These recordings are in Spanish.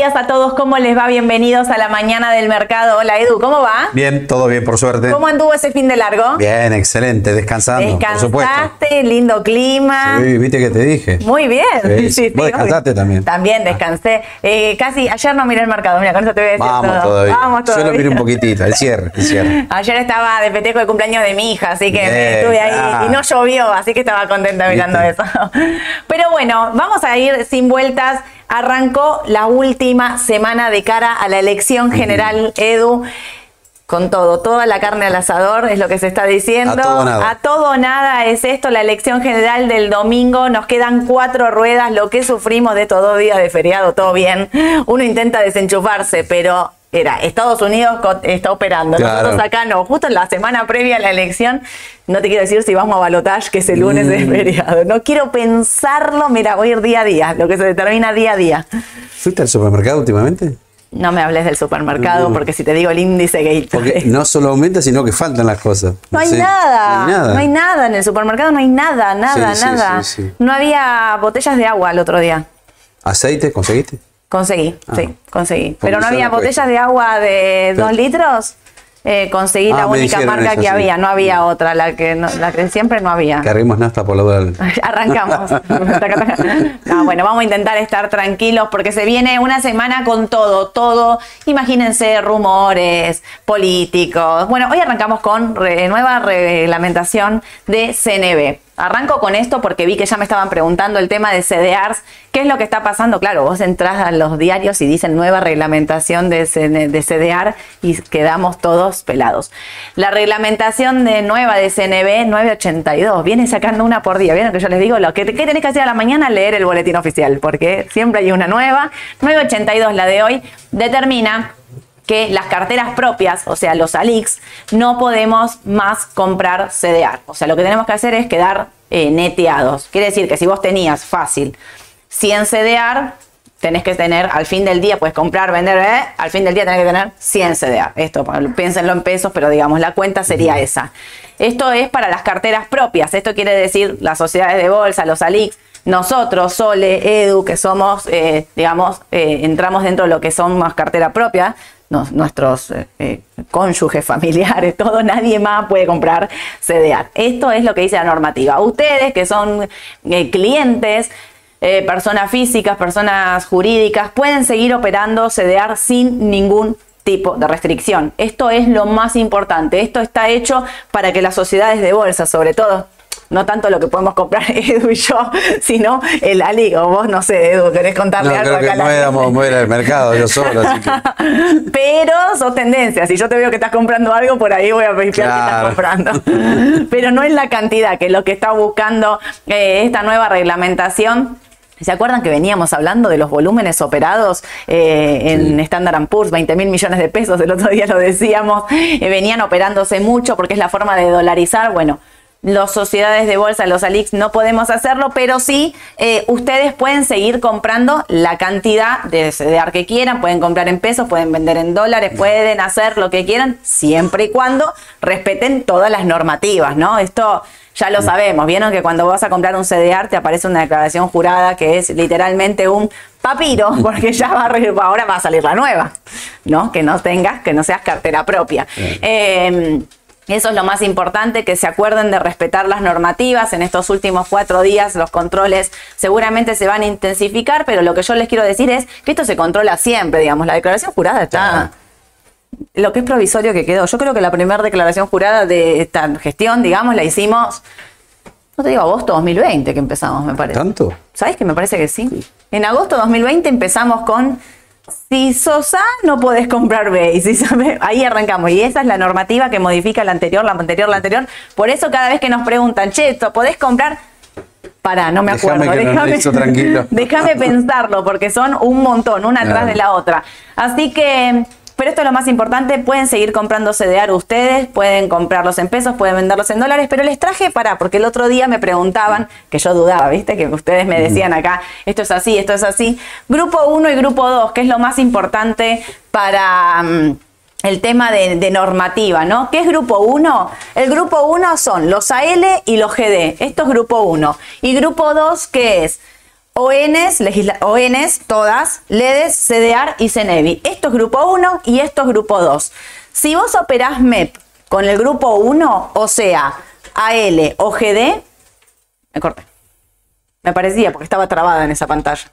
Días a todos, ¿cómo les va? Bienvenidos a la mañana del mercado. Hola Edu, ¿cómo va? Bien, todo bien, por suerte. ¿Cómo anduvo ese fin de largo? Bien, excelente, descansando, por supuesto. Descansaste, lindo clima. Sí, viste que te dije. Muy bien. Sí, sí, Vos descansaste también. También descansé. Eh, casi, ayer no miré el mercado, mira, con eso te voy a decir Vamos todo. todavía. Vamos todavía. Yo lo miré un poquitito, el cierre, el cierre. Ayer estaba de peteco de cumpleaños de mi hija, así que Bien, estuve ahí ah. y no llovió, así que estaba contenta mirando ¿Viste? eso. Pero bueno, vamos a ir sin vueltas. Arrancó la última semana de cara a la elección general, Edu. Con todo, toda la carne al asador es lo que se está diciendo. A todo o nada. A todo o nada es esto, la elección general del domingo. Nos quedan cuatro ruedas, lo que sufrimos de estos dos días de feriado, todo bien. Uno intenta desenchufarse, pero era Estados Unidos está operando. Claro. Nosotros acá no. Justo en la semana previa a la elección, no te quiero decir si vamos a balotage, que es el lunes de Mm. feriado. No quiero pensarlo, mira, voy a ir día a día, lo que se determina día a día. ¿Fuiste al supermercado últimamente? No me hables del supermercado, No. porque si te digo el índice gay. Porque no solo aumenta, sino que faltan las cosas. No hay Sí, nada, No hay nada. no hay nada en el supermercado, no hay nada, nada, Sí, nada. sí. No había botellas de agua el otro día. ¿Aceite conseguiste? Conseguí, Ah. sí, conseguí. Pero no había botellas de agua de dos litros. Eh, conseguí Ah, la única marca eso, que sí. había, no había otra, la que, no- la que siempre no había. Carguemos nafta por la duda. Arrancamos. No, bueno, vamos a intentar estar tranquilos porque se viene una semana con todo, todo. Imagínense rumores políticos. Bueno, hoy arrancamos con re- nueva reglamentación de CNB. Arranco con esto porque vi que ya me estaban preguntando el tema de CDRs. ¿Qué es lo que está pasando? Claro, vos entras a los diarios y dicen nueva reglamentación de, de CDR y quedamos todos pelados. La reglamentación de nueva de CNB 982 viene sacando una por día. ¿Vieron que yo les digo? Lo que, ¿Qué tenés que hacer a la mañana? Leer el boletín oficial, porque siempre hay una nueva. 982, la de hoy, determina que las carteras propias, o sea, los ALIX, no podemos más comprar CDR. O sea, lo que tenemos que hacer es quedar eh, neteados. Quiere decir que si vos tenías fácil 100 CDR, tenés que tener, al fin del día, puedes comprar, vender, eh, al fin del día tenés que tener 100 CDR. Esto, piénsenlo en pesos, pero digamos, la cuenta sería esa. Esto es para las carteras propias. Esto quiere decir las sociedades de bolsa, los ALIX, nosotros, Sole, Edu, que somos, eh, digamos, eh, entramos dentro de lo que son más cartera propia, nuestros eh, eh, cónyuges, familiares, todo, nadie más puede comprar CDR. Esto es lo que dice la normativa. Ustedes que son eh, clientes, personas físicas, personas jurídicas, pueden seguir operando CDR sin ningún tipo de restricción. Esto es lo más importante. Esto está hecho para que las sociedades de bolsa, sobre todo, no tanto lo que podemos comprar Edu y yo, sino el Ali, o vos, no sé, Edu, querés No, contarle algo creo acá que a la no gente? éramos mover al mercado yo solo, así que. Pero sos tendencia. Si yo te veo que estás comprando algo, por ahí voy a verificar que estás Claro. comprando. Pero no es la cantidad, que es lo que está buscando eh, esta nueva reglamentación. ¿Se acuerdan que veníamos hablando de los volúmenes operados eh, en Standard Poor's, 20 mil millones de pesos? El otro día lo decíamos. eh, venían operándose mucho porque es la forma de dolarizar. Bueno, las sociedades de bolsa, los ALIX, no podemos hacerlo, pero sí eh, ustedes pueden seguir comprando la cantidad de CDR que quieran, pueden comprar en pesos, pueden vender en dólares, pueden hacer lo que quieran, siempre y cuando respeten todas las normativas, ¿no? Esto ya lo sabemos, vieron que cuando vas a comprar un CDR te aparece una declaración jurada que es literalmente un papiro, porque ya va ahora va a salir la nueva, ¿no? Que no tengas, que no seas cartera propia. Eh, eso es lo más importante, que se acuerden de respetar las normativas. En estos últimos cuatro días los controles seguramente se van a intensificar, pero lo que yo les quiero decir es que esto se controla siempre, digamos. La declaración jurada está... Lo que es provisorio que quedó. Yo creo que la primera declaración jurada de esta gestión, digamos, la hicimos, no te digo agosto 2020 que empezamos, me parece. ¿Tanto? ¿Sabes que me parece que sí? En agosto 2020 empezamos con si sos A no podés comprar B. Y si sos B, ahí arrancamos. Y esa es la normativa que modifica la anterior, la anterior, la anterior. Por eso cada vez que nos preguntan, che, ¿esto ¿podés comprar? Pará, no me Déjame acuerdo. tranquilo. déjame pensarlo, porque son un montón, una atrás de la otra. Así que Pero esto es lo más importante, pueden seguir comprando CDR ustedes, pueden comprarlos en pesos, pueden venderlos en dólares, pero les traje para, porque el otro día me preguntaban, que yo dudaba, ¿viste? Que ustedes me decían acá, esto es así, esto es así. Grupo 1 y grupo 2, que es lo más importante para... mm, el tema de, de normativa, ¿no? ¿Qué es grupo 1? El grupo 1 son los AL y los GD. Esto es grupo 1. Y grupo 2, ¿qué es? ONs, legisla- ONs, todas, LEDES, CDR y CENEVI. Esto es grupo 1 y esto es grupo 2. Si vos operás MEP con el grupo 1, o sea, AL o GD, me corté. Me parecía porque estaba trabada en esa pantalla.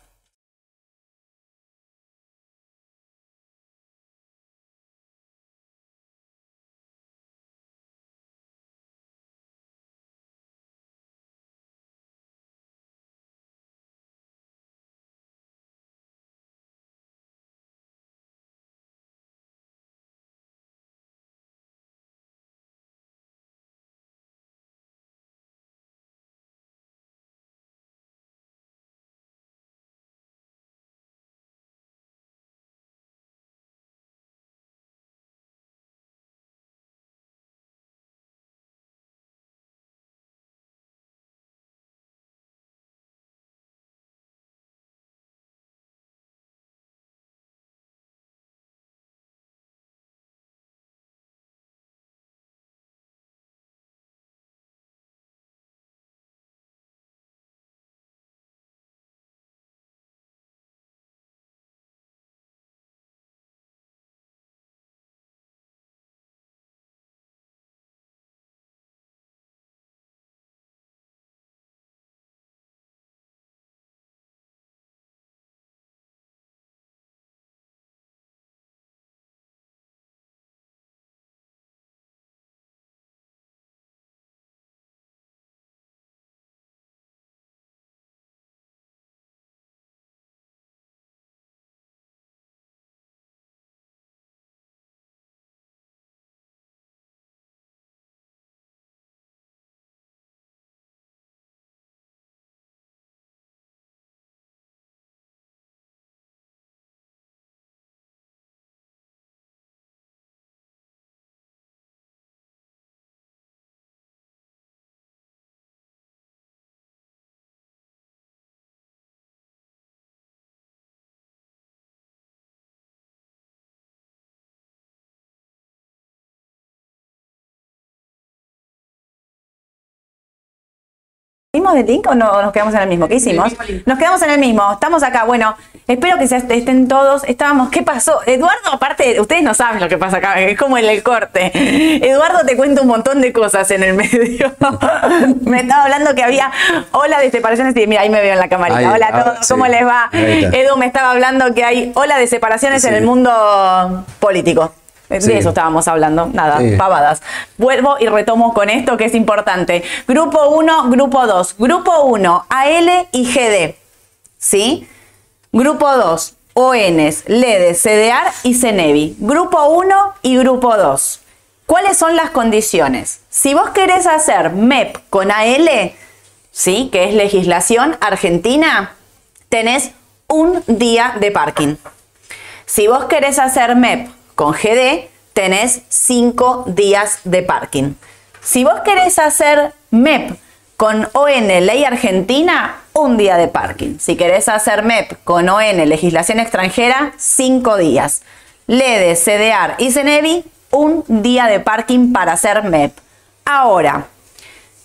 ¿Mismo de link o no nos quedamos en el mismo? ¿Qué hicimos? Nos quedamos en el mismo. Estamos acá. Bueno, espero que se estén todos. Estábamos. ¿Qué pasó? Eduardo, aparte, ustedes no saben lo que pasa acá. Es como en el corte. Eduardo te cuenta un montón de cosas en el medio. me estaba hablando que había ola de separaciones. Y mira, ahí me veo en la camarita. Ahí, Hola a ahora todos. ¿Cómo les va? Edu me estaba hablando que hay ola de separaciones en el mundo político. De Sí. eso estábamos hablando, nada, Sí. pavadas. Vuelvo y retomo con esto que es importante. Grupo 1, grupo 2. Grupo 1, AL y GD. ¿Sí? Grupo 2, ONs, LEDES, CDR y CENEVI. Grupo 1 y grupo 2. ¿Cuáles son las condiciones? Si vos querés hacer MEP con AL, ¿sí? Que es legislación argentina, tenés un día de parking. Si vos querés hacer MEP con GD, tenés 5 días de parking. Si vos querés hacer MEP con ON, ley argentina, un día de parking. Si querés hacer MEP con ON, legislación extranjera, 5 días. LEDE, CDR y CENEVI, un día de parking para hacer MEP. Ahora,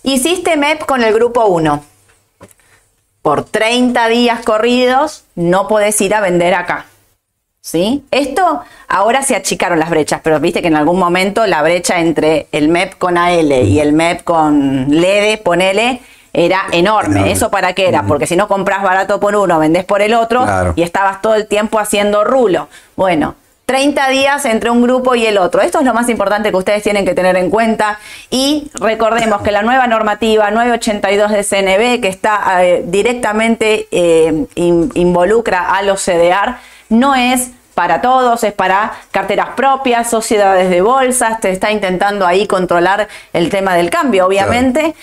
hiciste MEP con el grupo 1 por 30 días corridos no podés ir a vender acá. ¿Sí? Esto ahora se achicaron las brechas, pero viste que en algún momento la brecha entre el MEP con AL y el MEP con LEDE, ponele, era enorme. Enorme. ¿Eso para qué era? Porque si no compras barato por uno, vendés por el otro Claro. y estabas todo el tiempo haciendo rulo. Bueno, 30 días entre un grupo y el otro. Esto es lo más importante que ustedes tienen que tener en cuenta. Y recordemos que la nueva normativa 982 de CNB, que está eh, directamente eh, in- involucra a los CDR, no es para todos, es para carteras propias, sociedades de bolsas, te está intentando ahí controlar el tema del cambio, obviamente.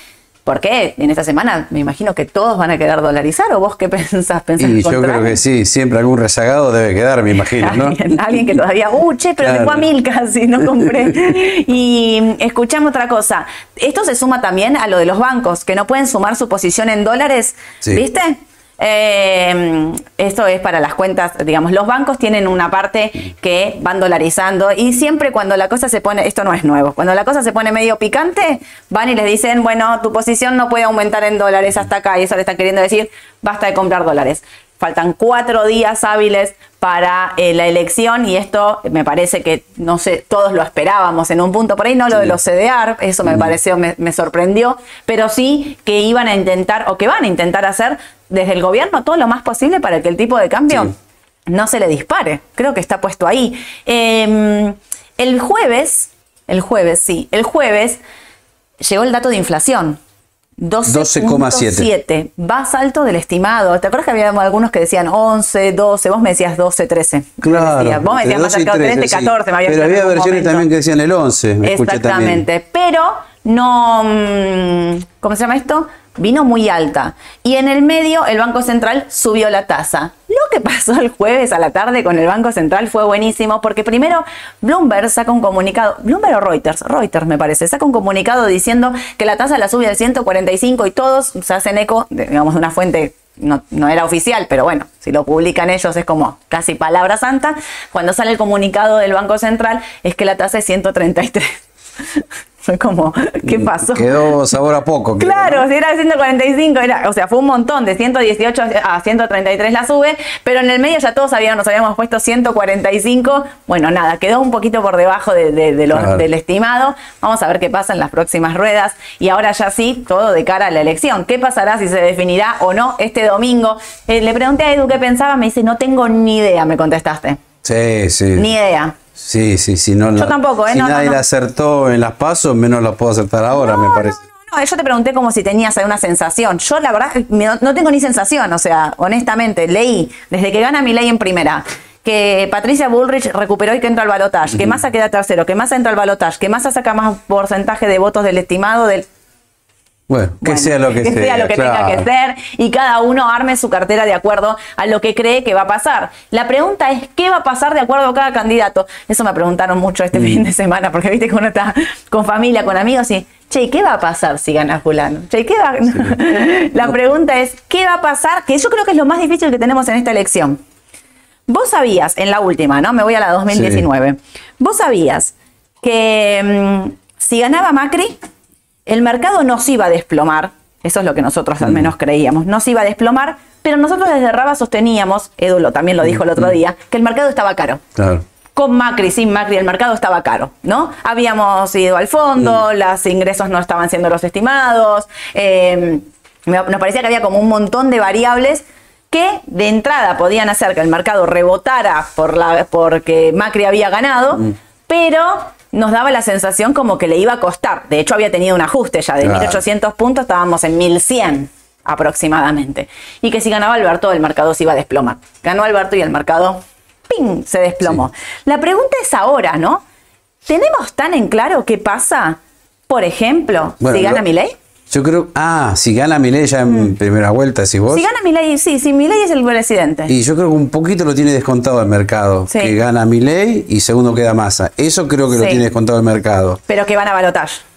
Porque en esta semana me imagino que todos van a quedar dolarizar, o vos qué pensás? ¿Pensás Y yo creo que sí, siempre algún rezagado debe quedar, me imagino, ¿no? Alguien, alguien que todavía, uh, che, pero Claro. fue a mil casi, no compré. Y escuchame otra cosa. Esto se suma también a lo de los bancos, que no pueden sumar su posición en dólares, Sí. ¿viste? Eh, esto es para las cuentas, digamos, los bancos tienen una parte que van dolarizando y siempre cuando la cosa se pone, esto no es nuevo, cuando la cosa se pone medio picante, van y les dicen, bueno, tu posición no puede aumentar en dólares hasta acá y eso le están queriendo decir, basta de comprar dólares. Faltan cuatro días hábiles para eh, la elección y esto me parece que, no sé, todos lo esperábamos en un punto, por ahí no lo de los CDR, eso me pareció, me, me sorprendió, pero sí que iban a intentar o que van a intentar hacer desde el gobierno todo lo más posible para que el tipo de cambio Sí. no se le dispare. Creo que está puesto ahí. Eh, el jueves, el jueves, sí, el jueves llegó el dato de inflación. 12,7. Más alto del estimado. ¿Te acuerdas que había algunos que decían 11, 12? Vos me decías 12, 13. Claro. Me decías. Vos me decías más 12 cerca de 13, 13, sí. 14. Me había Pero había versiones momento. también que decían el 11. me. Exactamente, pero no, mm, ¿cómo se llama esto? Vino muy alta. Y en el medio el Banco Central subió la tasa. Lo que pasó el jueves a la tarde con el Banco Central fue buenísimo porque primero Bloomberg saca un comunicado, Bloomberg o Reuters, Reuters me parece, saca un comunicado diciendo que la tasa la sube al 145 y todos se hacen eco, de, digamos, de una fuente no, no era oficial, pero bueno, si lo publican ellos es como casi palabra santa. Cuando sale el comunicado del Banco Central es que la tasa es 133. Fue como, ¿qué pasó? Quedó sabor a poco. Claro, si era 145, era, o sea, fue un montón, de 118 a 133 la sube, pero en el medio ya todos habíamos, nos habíamos puesto 145. Bueno, nada, quedó un poquito por debajo de, de- de lo- Claro. del estimado. Vamos a ver qué pasa en las próximas ruedas. Y ahora ya sí, todo de cara a la elección. ¿Qué pasará si se definirá o no este domingo? Eh, le pregunté a Edu qué pensaba, me dice, no tengo ni idea, me contestaste. Sí, sí. Ni idea. Sí, sí, sí. No, Yo la- tampoco, ¿eh? Si No, no, nadie no. la acertó en las pasos, menos la puedo acertar ahora, me parece. No, no, yo te pregunté como si tenías alguna sensación. Yo la verdad no tengo ni sensación, o sea, honestamente, leí desde que gana mi ley en primera. Que Patricia Bullrich recuperó y que entra al balotaje, que Massa queda tercero, que Massa entra al balotaje, que Massa saca más porcentaje de votos del estimado del, Bueno, que bueno, sea lo que, sea. lo que tenga que ser y cada uno arme su cartera de acuerdo a lo que cree que va a pasar. La pregunta es qué va a pasar de acuerdo a cada candidato. Eso me preguntaron mucho este fin de semana porque viste que uno está con familia, con amigos y Che, ¿y ¿qué va a pasar si gana fulano? Che, ¿qué va? La pregunta es, ¿qué va a pasar? Que yo creo que es lo más difícil que tenemos en esta elección. Vos sabías, en la última, ¿no? Me voy a la 2019. Vos sabías que mm, si ganaba Macri, el mercado no se iba a desplomar. Eso es lo que nosotros al menos creíamos. No se iba a desplomar, pero nosotros desde Raba sosteníamos, Edu lo- también lo dijo el otro día, que el mercado estaba caro. Claro. Con Macri, sin Macri, el mercado estaba caro, ¿no? Habíamos ido al fondo, los ingresos no estaban siendo los estimados, eh, me- nos parecía que había como un montón de variables que de entrada podían hacer que el mercado rebotara por la, porque Macri había ganado, pero nos daba la sensación como que le iba a costar. De hecho, había tenido un ajuste ya de Claro. 1800 puntos, estábamos en 1100 aproximadamente. Y que si ganaba Alberto, el mercado se iba a desplomar. Ganó Alberto y el mercado ¡ping! se desplomó. La pregunta es ahora, ¿no? ¿Tenemos tan en claro qué pasa, por ejemplo, Bueno, si gana lo- Milei? Yo creo. Ah, si gana Milei ya en primera vuelta, si vos. Si gana Milei, sí, si Milei es el presidente. Y yo creo que un poquito lo tiene descontado el mercado. Sí. Que gana Milei y segundo queda Massa. Eso creo que lo tiene descontado el mercado. Pero que van a balotaje.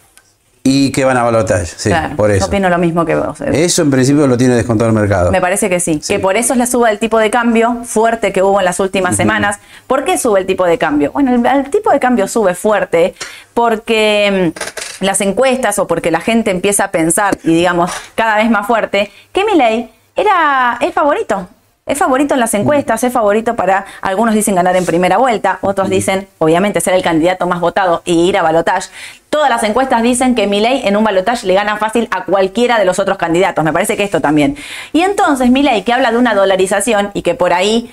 Y que van a balotaje, sí, Claro, por Yo eso. opino lo mismo que vos. Eso en principio lo tiene descontado el mercado. Me parece que sí. Sí. Que por eso es la suba del tipo de cambio fuerte que hubo en las últimas semanas. ¿Por qué sube el tipo de cambio? Bueno, el, el tipo de cambio sube fuerte porque mm, las encuestas o porque la gente empieza a pensar y digamos cada vez más fuerte que Milei era es favorito. Es favorito en las encuestas, es favorito para, algunos dicen ganar en primera vuelta, otros dicen, obviamente, ser el candidato más votado y ir a balotaje. Todas las encuestas dicen que Milei en un balotaje le gana fácil a cualquiera de los otros candidatos. Me parece que esto también. Y entonces Milei, que habla de una dolarización y que por ahí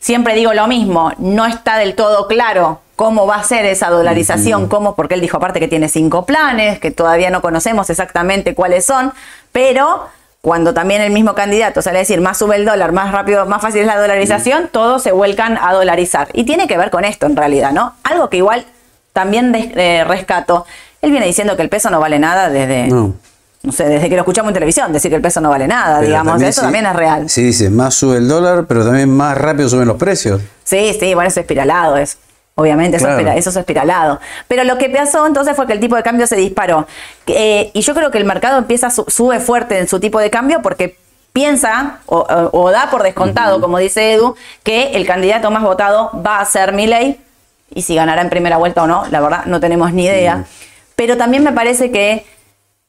siempre digo lo mismo, no está del todo claro cómo va a ser esa dolarización, cómo, porque él dijo aparte que tiene cinco planes, que todavía no conocemos exactamente cuáles son, pero cuando también el mismo candidato sale a decir más sube el dólar, más rápido, más fácil es la dolarización, todos se vuelcan a dolarizar. Y tiene que ver con esto en realidad, ¿no? Algo que igual también des- eh, rescato. Él viene diciendo que el peso no vale nada desde, no. No. sé, desde que lo escuchamos en televisión, decir que el peso no vale nada, Pero digamos, eso sí- también es real. Sí, dice, más sube el dólar, pero también más rápido suben los precios. Sí, sí, bueno, es espiralado eso. Obviamente, eso, espira- eso es espiralado. Pero lo que pasó entonces fue que el tipo de cambio se disparó. Eh, y yo creo que el mercado empieza, su- sube fuerte en su tipo de cambio porque piensa o, o- o da por descontado, como dice Edu, que el candidato más votado va a ser Milei y si ganará en primera vuelta o no, la verdad no tenemos ni idea. Pero también me parece que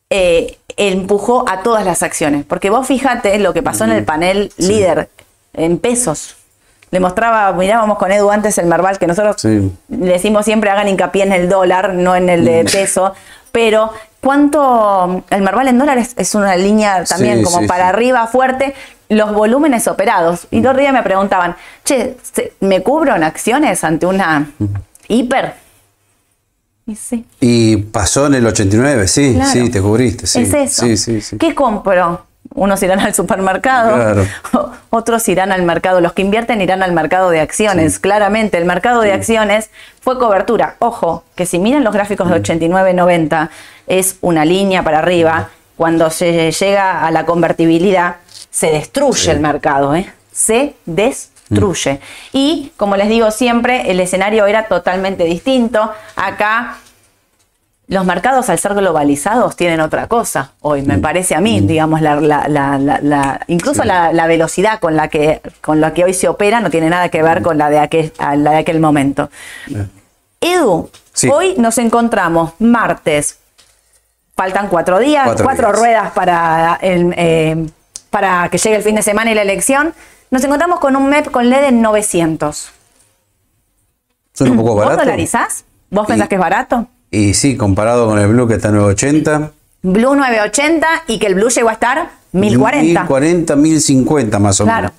eh, empujó a todas las acciones, porque vos fíjate lo que pasó en el panel líder en pesos. Le mostraba, mirábamos con Edu antes el Merval, que nosotros Sí. le decimos siempre hagan hincapié en el dólar, no en el de peso, pero ¿cuánto? El Merval en dólares es una línea también Sí, como sí, para arriba fuerte, los volúmenes operados. Y dos días me preguntaban, che, ¿se- ¿me cubro en acciones ante una hiper? Y sí. Y pasó en el 89, sí, Claro. sí, te cubriste. Sí, Es eso. Sí, sí, sí. ¿Qué compro? Unos irán al supermercado, Claro. otros irán al mercado. Los que invierten irán al mercado de acciones. Claramente, el mercado de acciones fue cobertura. Ojo, que si miran los gráficos de 89-90, es una línea para arriba. Cuando se llega a la convertibilidad, se destruye el mercado. ¿eh? Se destruye. Y, como les digo siempre, el escenario era totalmente distinto. Acá los mercados al ser globalizados tienen otra cosa hoy, me parece a mí, digamos, la, la- la- la- la- incluso la, la velocidad con la, que, con la que hoy se opera no tiene nada que ver con la de aquel, la de aquel momento. Edu, Sí. hoy nos encontramos martes, faltan cuatro días, Cuatro cuatro, días. ruedas para, el, eh, para que llegue el fin de semana y la elección. Nos encontramos con un MEP con LED en 900. Son un poco ¿Vos barato. dolarizás? ¿Vos pensás que es barato? Y sí, comparado con el Blue que está en 980. Blue 980 y que el Blue llegó a estar 1040. 1040, 1050 más o Claro. menos.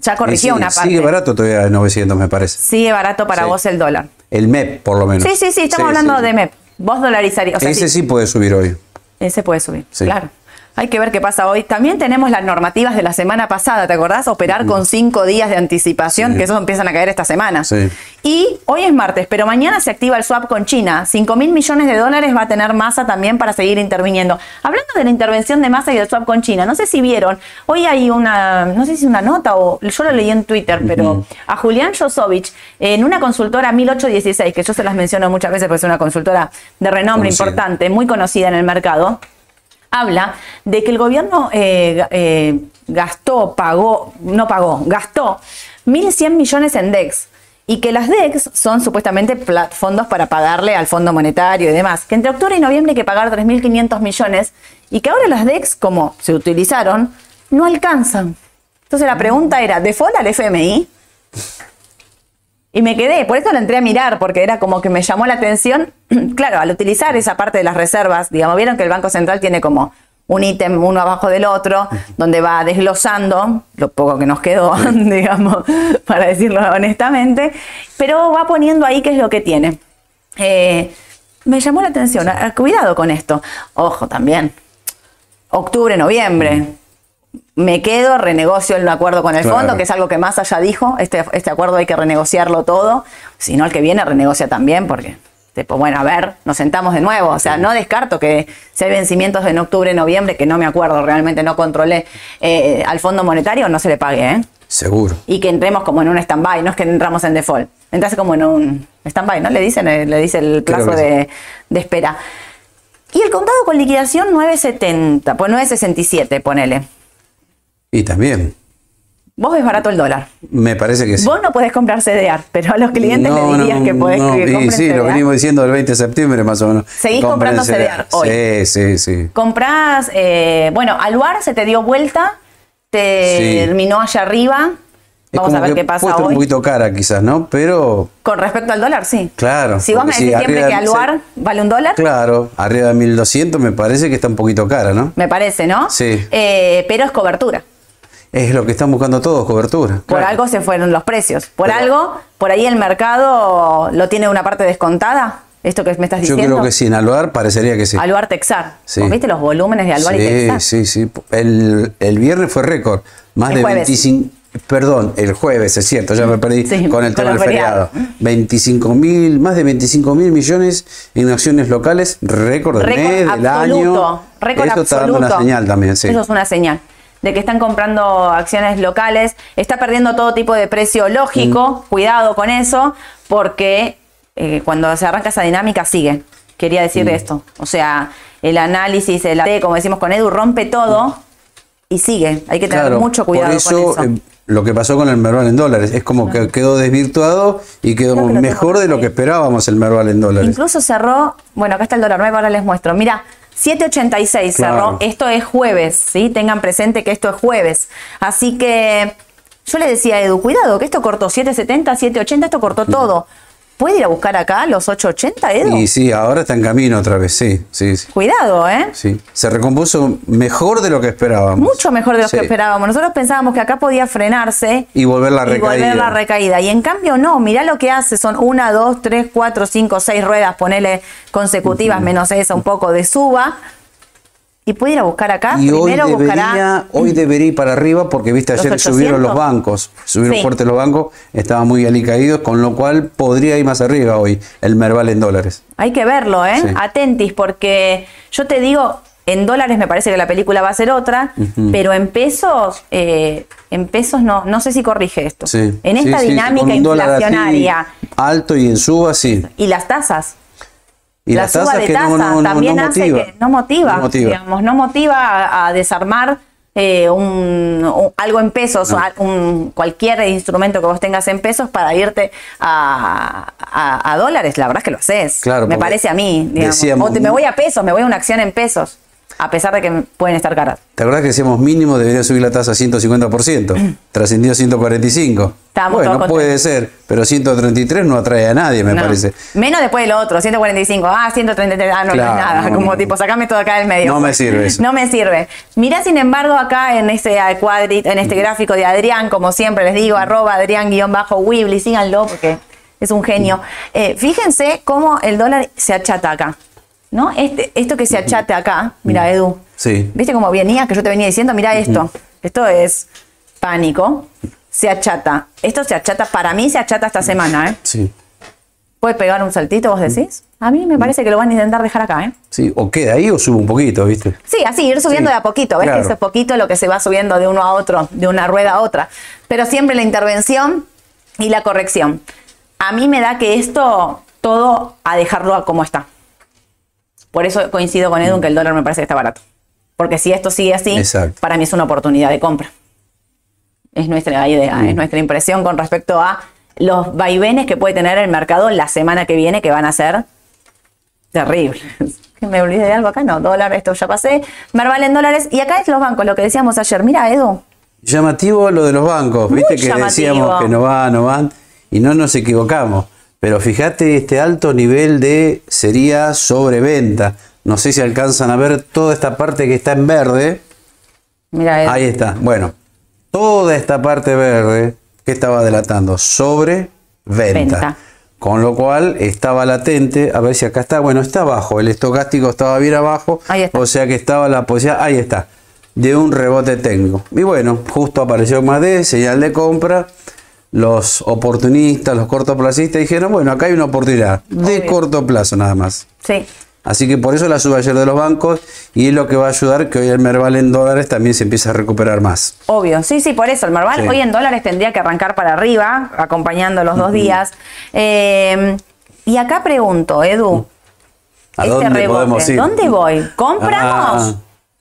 Ya corrigió una parte. Sigue barato todavía en 900, me parece. Sigue barato para Sí. vos el dólar. El MEP, por lo menos. Sí, sí, sí, estamos hablando sí. de MEP. Vos dolarizarías. O sea, Ese sí, sí puede subir hoy. ese puede subir. Sí. Claro. Hay que ver qué pasa hoy. También tenemos las normativas de la semana pasada, ¿te acordás? Operar con cinco días de anticipación, Sí. que esos empiezan a caer esta semana. Sí. Y hoy es martes, pero mañana se activa el swap con China. 5 mil millones de dólares va a tener masa también para seguir interviniendo. Hablando de la intervención de masa y del swap con China, no sé si vieron, hoy hay una, no sé si una nota o yo lo leí en Twitter, pero a Julián Josovich, en una consultora 1816, que yo se las menciono muchas veces porque es una consultora de renombre Conocida. importante, muy conocida en el mercado, habla de que el gobierno eh, eh, gastó, pagó, no pagó, gastó 1.100 millones en DEX. Y que las DEX son supuestamente fondos para pagarle al Fondo Monetario y demás. Que entre octubre y noviembre hay que pagar 3.500 millones. Y que ahora las DEX, como se utilizaron, no alcanzan. Entonces la pregunta era, ¿default al FMI? Y me quedé, por eso lo entré a mirar, porque era como que me llamó la atención. claro, al utilizar esa parte de las reservas, digamos, vieron que el Banco Central tiene como un ítem uno abajo del otro, donde va desglosando lo poco que nos quedó, digamos, para decirlo honestamente, pero va poniendo ahí qué es lo que tiene. Eh, me llamó la atención, ah, cuidado con esto. Ojo también, octubre, noviembre. Me quedo, renegocio el acuerdo con el Claro. fondo, que es algo que más allá dijo, este, este acuerdo hay que renegociarlo todo, si no el que viene renegocia también, porque, tipo, bueno, a ver, nos sentamos de nuevo, o sea, no descarto que si hay vencimientos en octubre, noviembre, que no me acuerdo, realmente no controlé, eh, al Fondo Monetario no se le pague, ¿eh? Seguro. y que entremos como en un stand-by, no es que entramos en default, entras como en un stand-by, ¿no? Le dicen, eh, le dice el plazo de, de espera. Y el contado con liquidación 9.70, pues 9.67, ponele. Y también, Vos ves barato el dólar. me parece que sí. Vos no podés comprar CDR, pero a los clientes No, le dirías no, que podés no, que y sí, lo venimos diciendo el 20 de septiembre más o menos. Seguís Compren comprando CDR hoy. Sí, sí, sí. Comprás, eh, bueno, Aluar se te dio vuelta, te Sí. terminó allá arriba. Vamos a ver qué pasa hoy. un poquito cara quizás, ¿no? Pero, Con respecto al dólar, sí. Claro, Si vos me decís sí, siempre que Aluar vale un dólar, claro, arriba de 1200 me parece que está un poquito cara, ¿no? me parece, ¿no? Sí. Eh, pero es cobertura. Es lo que están buscando todos, cobertura. Por Claro. algo se fueron los precios. Por Pero- algo, por ahí el mercado lo tiene una parte descontada. Esto que me estás Yo diciendo. creo que sí, en Aluar parecería que sí. Aluar Texar. Sí. ¿Vos ¿Viste los volúmenes de Aluar y sí, Texar? sí, sí. El, el viernes fue récord. Más El de jueves. 25. Perdón, el jueves, es cierto, ya me perdí Sí, con el tema del feriado. feriados. 25 mil, más de 25 mil millones en acciones locales, récord del Récord mes, del absoluto. año. Récord Esto está dando absoluto. una señal también, sí. Eso es una señal de que están comprando acciones locales, está perdiendo todo tipo de precio Mm. lógico, cuidado con eso, porque eh, cuando se arranca esa dinámica sigue. Quería decir Mm. esto. O sea, el análisis, el AT, como decimos con Edu, rompe todo y sigue. Hay que tener Claro, mucho cuidado por eso, con eso. eh, lo que pasó con el Merval en dólares es como que quedó desvirtuado y quedó mejor de lo que esperábamos el Merval en dólares. Incluso cerró, bueno, acá está el dólar nuevo, ahora les muestro. Mira, 7.86 Claro. cerró. Esto es jueves, ¿sí? Tengan presente que esto es jueves. Así que yo le decía a Edu, cuidado, que esto cortó 7.70, 7.80, esto cortó todo. ¿Puede ir a buscar acá los 8.80, Edu? Y sí, ahora está en camino otra vez, sí, sí, sí. Cuidado, ¿eh? sí. Se recompuso mejor de lo que esperábamos. Mucho mejor de lo Sí. que esperábamos. Nosotros pensábamos que acá podía frenarse Y volver la y volver recaída. la recaída. Y en cambio no, mirá lo que hace, son una, dos, tres, cuatro, cinco, seis ruedas, ponele consecutivas, menos esa, un poco de suba. Y puede ir a buscar acá. Y hoy Primero debería, buscará. hoy debería ir para arriba porque viste ¿Los ayer subieron 800? los bancos, subieron Sí. fuerte los bancos, estaban muy alicaídos, con lo cual podría ir más arriba hoy el Merval en dólares. Hay que verlo, ¿eh? Sí. Atentis, porque yo te digo, en dólares me parece que la película va a ser otra, pero en pesos, eh, en pesos no, no sé si corrige esto. Sí. En esta sí, dinámica inflacionaria alto y en suba, sí. y las tasas. Y la las suba de no, no, no, también no hace motiva. que no motiva, No motiva. digamos, no motiva a, a desarmar eh, un, un- algo en pesos, o a- un, cualquier instrumento que vos tengas en pesos para irte a, a- a dólares. La verdad es que lo haces. Claro, me parece a mí. Digamos. decíamos- o te, me voy a pesos, me voy a una acción en pesos, a pesar de que pueden estar caras. ¿Te acordás que decíamos mínimo debería subir la tasa a 150%? Trascendió 145. Estábamos bueno, puede ser, pero 133 no atrae a nadie, me No. parece. Menos después de lo otro, 145, ah, 133, ah, no, no Claro, es nada, no, como tipo, sacame todo acá del medio. No me sirve eso. No me sirve. Mirá, sin embargo, acá en este cuadrit, en este gráfico de Adrián, como siempre les digo, arroba Adrián-Wibli, síganlo porque es un genio. Eh, fíjense cómo el dólar se achata acá. ¿No? Este, esto que se achate acá, mira Edu, Sí. ¿viste cómo venía? Que yo te venía diciendo, mira esto, esto es pánico, se achata. Esto se achata, para mí se achata esta semana, ¿eh? Sí. ¿Puede pegar un saltito, vos decís? A mí me parece que lo van a intentar dejar acá, ¿eh? Sí, o queda ahí o sube un poquito, ¿viste? Sí, así, ir subiendo Sí, de a poquito. ¿Ves claro. que eso es poquito lo que se va subiendo de uno a otro, de una rueda a otra? Pero siempre la intervención y la corrección. A mí me da que esto, todo a dejarlo como está. Por eso coincido con Edu en que el dólar me parece que está barato. Porque si esto sigue así, Exacto. para mí es una oportunidad de compra. Es nuestra idea, Mm. es nuestra impresión con respecto a los vaivenes que puede tener el mercado la semana que viene, que van a ser terribles. Que me olvidé de algo acá, no, dólar, esto ya pasé. Merval en dólares. Y acá es los bancos, lo que decíamos ayer. Mira, Edu, Llamativo lo de los bancos, Muy viste que llamativo. decíamos que no van, no van, y no nos equivocamos. Pero fíjate este alto nivel de sería sobreventa. No sé si alcanzan a ver toda esta parte que está en verde. mira. Ahí está. Bueno, toda esta parte verde que estaba delatando sobre venta. Venta. Con lo cual estaba latente, a ver si acá está, bueno, está abajo, el estocástico estaba bien abajo, Ahí está. o sea que estaba la posibilidad, ahí está, de un rebote técnico. Y bueno, justo apareció más de señal de compra, los oportunistas, los cortoplacistas dijeron, bueno, acá hay una oportunidad de Obvio. corto plazo nada más. Sí, Así que por eso la suba ayer de los bancos y es lo que va a ayudar que hoy el Merval en dólares también se empiece a recuperar más. obvio. Sí, sí, por eso. El Merval Sí. hoy en dólares tendría que arrancar para arriba, acompañando los dos días. Eh, y acá pregunto, Edu. ¿A este dónde rebote, podemos ir? ¿Dónde voy? ¿Compramos? Ah.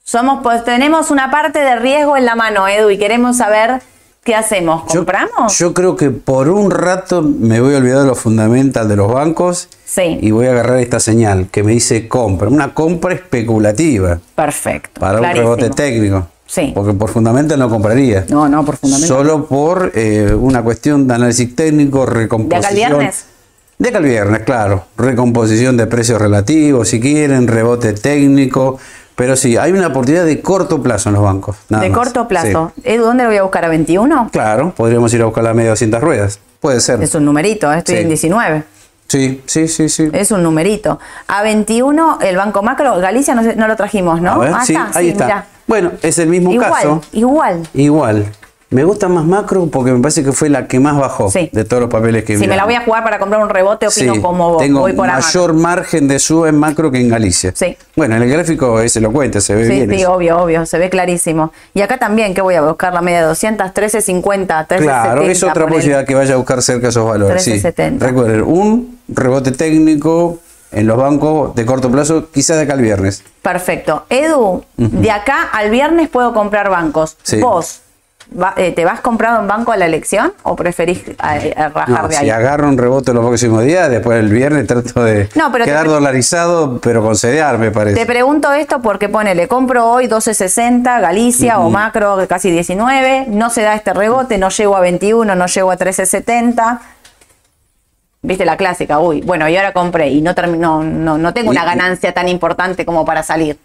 Somos, pues tenemos una parte de riesgo en la mano, Edu, y queremos saber qué hacemos. ¿Compramos? Yo, creo que por un rato me voy a olvidar de lo fundamental de los bancos Sí. y voy a agarrar esta señal que me dice compra, una compra especulativa Perfecto. para clarísimo. un rebote técnico. Sí. Porque por fundamental no compraría. No, no, por fundamento. Solo por eh, una cuestión de análisis técnico, recomposición. ¿De acá al viernes? De acá al viernes, claro. Recomposición de precios relativos, si quieren, rebote técnico. Pero sí, hay una oportunidad de corto plazo en los bancos. nada de más. corto plazo. Sí. Edu, ¿dónde lo voy a buscar? ¿A 21? Claro, podríamos ir a buscar la media 200 ruedas. Puede ser. Es un numerito, ¿eh? estoy Sí. en 19. Sí, sí, sí, sí. Es un numerito. A 21, el Banco Macro, Galicia no, no lo trajimos, ¿no? A ver, Ah, sí, ahí está. mirá. Bueno, es el mismo Igual, caso. igual. Igual. Me gusta más macro porque me parece que fue la que más bajó Sí. de todos los papeles que Si me la voy a jugar para comprar un rebote, opino Sí, como vos. Tengo voy por mayor margen de suba en macro que en Galicia. Sí. Bueno, en el gráfico es elocuente, se ve Sí, bien. sí, eso. obvio, obvio, se ve clarísimo. Y acá también, ¿qué voy a buscar? La media de 200, 13.50, 13.70. Claro, es otra posibilidad que vaya a buscar cerca esos valores. Sí. 13.70. Recuerden, un rebote técnico en los bancos de corto plazo, quizás de acá al viernes. Perfecto. Edu, de acá al viernes puedo comprar bancos. Sí. ¿Vos va- eh, te vas comprado en banco a la elección o preferís eh, eh, rajar No, de si ahí? agarro un rebote los próximos días, después el viernes trato de No, pero quedar dolarizado, pero con CDR, me parece. Te pregunto esto porque ponele, compro hoy 12.60, Galicia o macro casi 19, no se da este rebote, no llego a 21, no llego a 13.70. Viste la clásica, uy, bueno, y ahora compré y no, termino, no, no tengo una ganancia tan importante como para salir.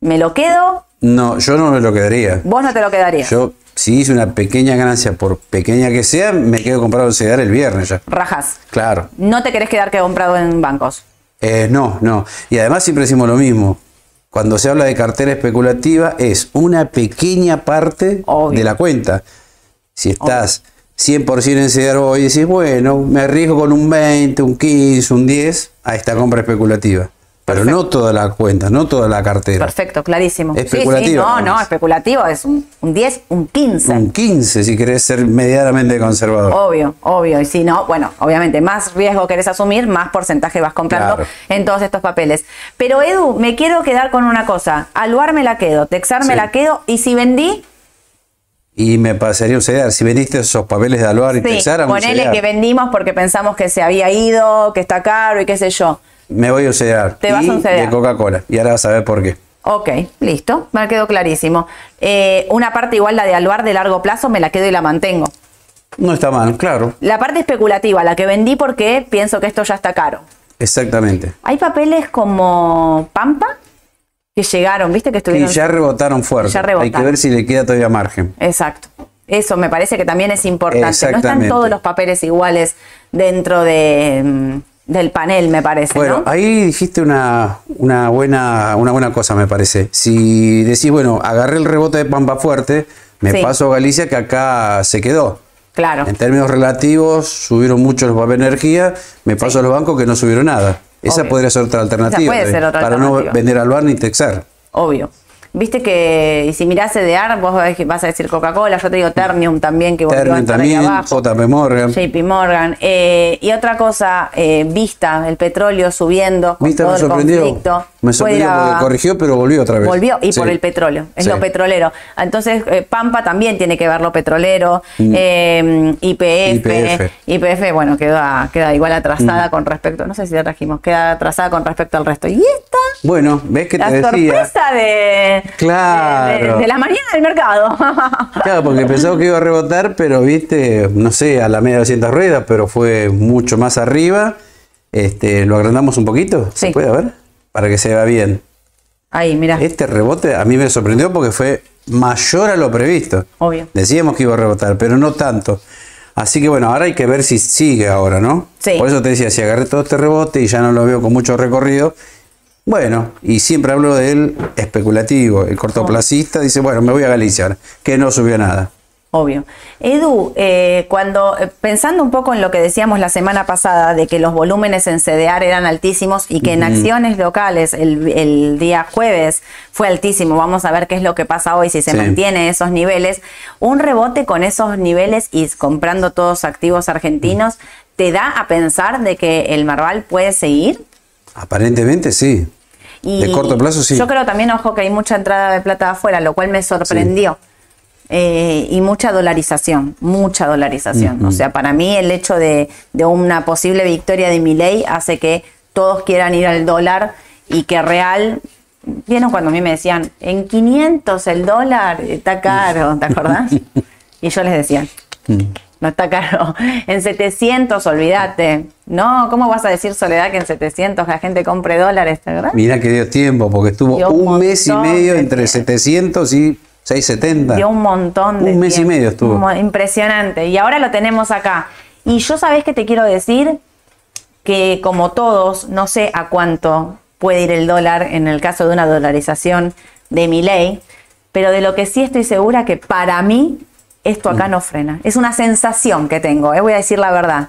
¿Me lo quedo? No, yo no me lo quedaría. Vos no te lo quedarías. Yo, si hice una pequeña ganancia, por pequeña que sea, me quedo comprado en CDR el viernes ya. Rajas. Claro. No te querés quedar que comprado en bancos. Eh, no, no. Y además siempre decimos lo mismo. Cuando se habla de cartera especulativa es una pequeña parte Obvio. de la cuenta. Si estás 100% en CDR hoy decís, bueno, me arriesgo con un 20, un 15, un 10 a esta compra especulativa. Pero no toda la cuenta, no toda la cartera. Perfecto, clarísimo. Sí, sí, Especulativo, no, no, especulativo es un, un 10, un 15. Un 15 si querés ser medianamente conservador. Obvio, obvio. Y si no, bueno, obviamente, más riesgo querés asumir, más porcentaje vas comprando Claro. en todos estos papeles. Pero Edu, me quiero quedar con una cosa. Aluar me la quedo, Texar me Sí. la quedo. Y si vendí, Y me pasaría un CDR. Si vendiste esos papeles de Aluar y sí, Texar, a un ponele que vendimos porque pensamos que se había ido, que está caro y qué sé yo. Me voy a CDR. Te vas y a de Coca-Cola. Y ahora vas a ver por qué. Ok, listo, me quedó clarísimo. Eh, una parte igual, la de aluar de largo plazo, me la quedo y la mantengo. No está mal, claro. La parte especulativa, la que vendí porque pienso que esto ya está caro. Exactamente. Hay papeles como Pampa que llegaron, ¿viste? Que Y estuvieron. ya rebotaron fuerte. Ya Hay que rebotaron. ver si le queda todavía margen. Exacto. Eso me parece que también es importante. No están todos los papeles iguales dentro de, mm, del panel, me parece. Bueno, ¿no? ahí dijiste una, una, buena, una buena cosa, me parece. Si decís, bueno, agarré el rebote de Pampa Fuerte, me Sí. paso a Galicia que acá se quedó. Claro. En términos relativos, subieron mucho los papeles de energía, me paso a los bancos que no subieron nada. Esa Obvio. podría ser otra alternativa. puede de- ser otra para alternativa. no vender al bar ni texar. Obvio. Viste que, y si mirás CDR, vos vas a decir Coca-Cola, yo te digo Ternium también, que a Ternium también. JP Morgan. JP Morgan. Eh, y otra cosa, eh, Vista, el petróleo subiendo con todo Me el conflicto. Me sorprendió porque corrigió, pero volvió otra vez. Volvió y Sí. por el petróleo, es Sí. lo petrolero. Entonces, eh, Pampa también tiene que ver lo petrolero, Mm. eh, IPF. YPF, bueno, queda, queda igual atrasada Mm. con respecto, no sé si la trajimos, queda atrasada con respecto al resto. Y esta, Bueno, ves que la te decía. sorpresa de, Claro. de, de- de la mañana del mercado. Claro, porque pensaba que iba a rebotar, pero viste, no sé, a la media de 200 ruedas, pero fue mucho más arriba. Este, ¿Lo agrandamos un poquito? Sí. ¿Se puede ver? Para que se vea bien. Ahí, mira, Este rebote a mí me sorprendió porque fue mayor a lo previsto. obvio. Decíamos que iba a rebotar, pero no tanto. Así que bueno, ahora hay que ver si sigue ahora, ¿no? Sí. Por eso te decía, si agarré todo este rebote y ya no lo veo con mucho recorrido, bueno, y siempre hablo del especulativo, el cortoplacista dice, bueno, me voy a Galicia ahora, que no subió nada. Obvio. Edu, eh, cuando eh, pensando un poco en lo que decíamos la semana pasada de que los volúmenes en CDR eran altísimos y que en acciones locales el, el día jueves fue altísimo, vamos a ver qué es lo que pasa hoy si se Sí. mantiene esos niveles, un rebote con esos niveles y comprando todos activos argentinos, ¿te da a pensar de que el Marval puede seguir? Aparentemente sí. Y De corto plazo, sí. Yo creo también, ojo, que hay mucha entrada de plata afuera, lo cual me sorprendió. Eh, y mucha dolarización, mucha dolarización. O sea, para mí el hecho de, de una posible victoria de Milei hace que todos quieran ir al dólar y que real... ¿Vieron cuando a mí me decían, en 500 el dólar está caro, ¿te acordás? Y yo les decía, no está caro. En 700, olvídate. No, ¿cómo vas a decir, Soledad, que en 700 la gente compre dólares. Mirá que dio tiempo, porque estuvo Dio un un mes y medio entre tiempo. 700 y 670. Dio un montón de Un mes y medio estuvo. Impresionante. Y ahora lo tenemos acá. Y yo, ¿sabés qué te quiero decir? Que como todos, no sé a cuánto puede ir el dólar en el caso de una dolarización de mi ley, pero de lo que sí estoy segura que para mí esto acá no frena. Es una sensación que tengo, eh, voy a decir la verdad.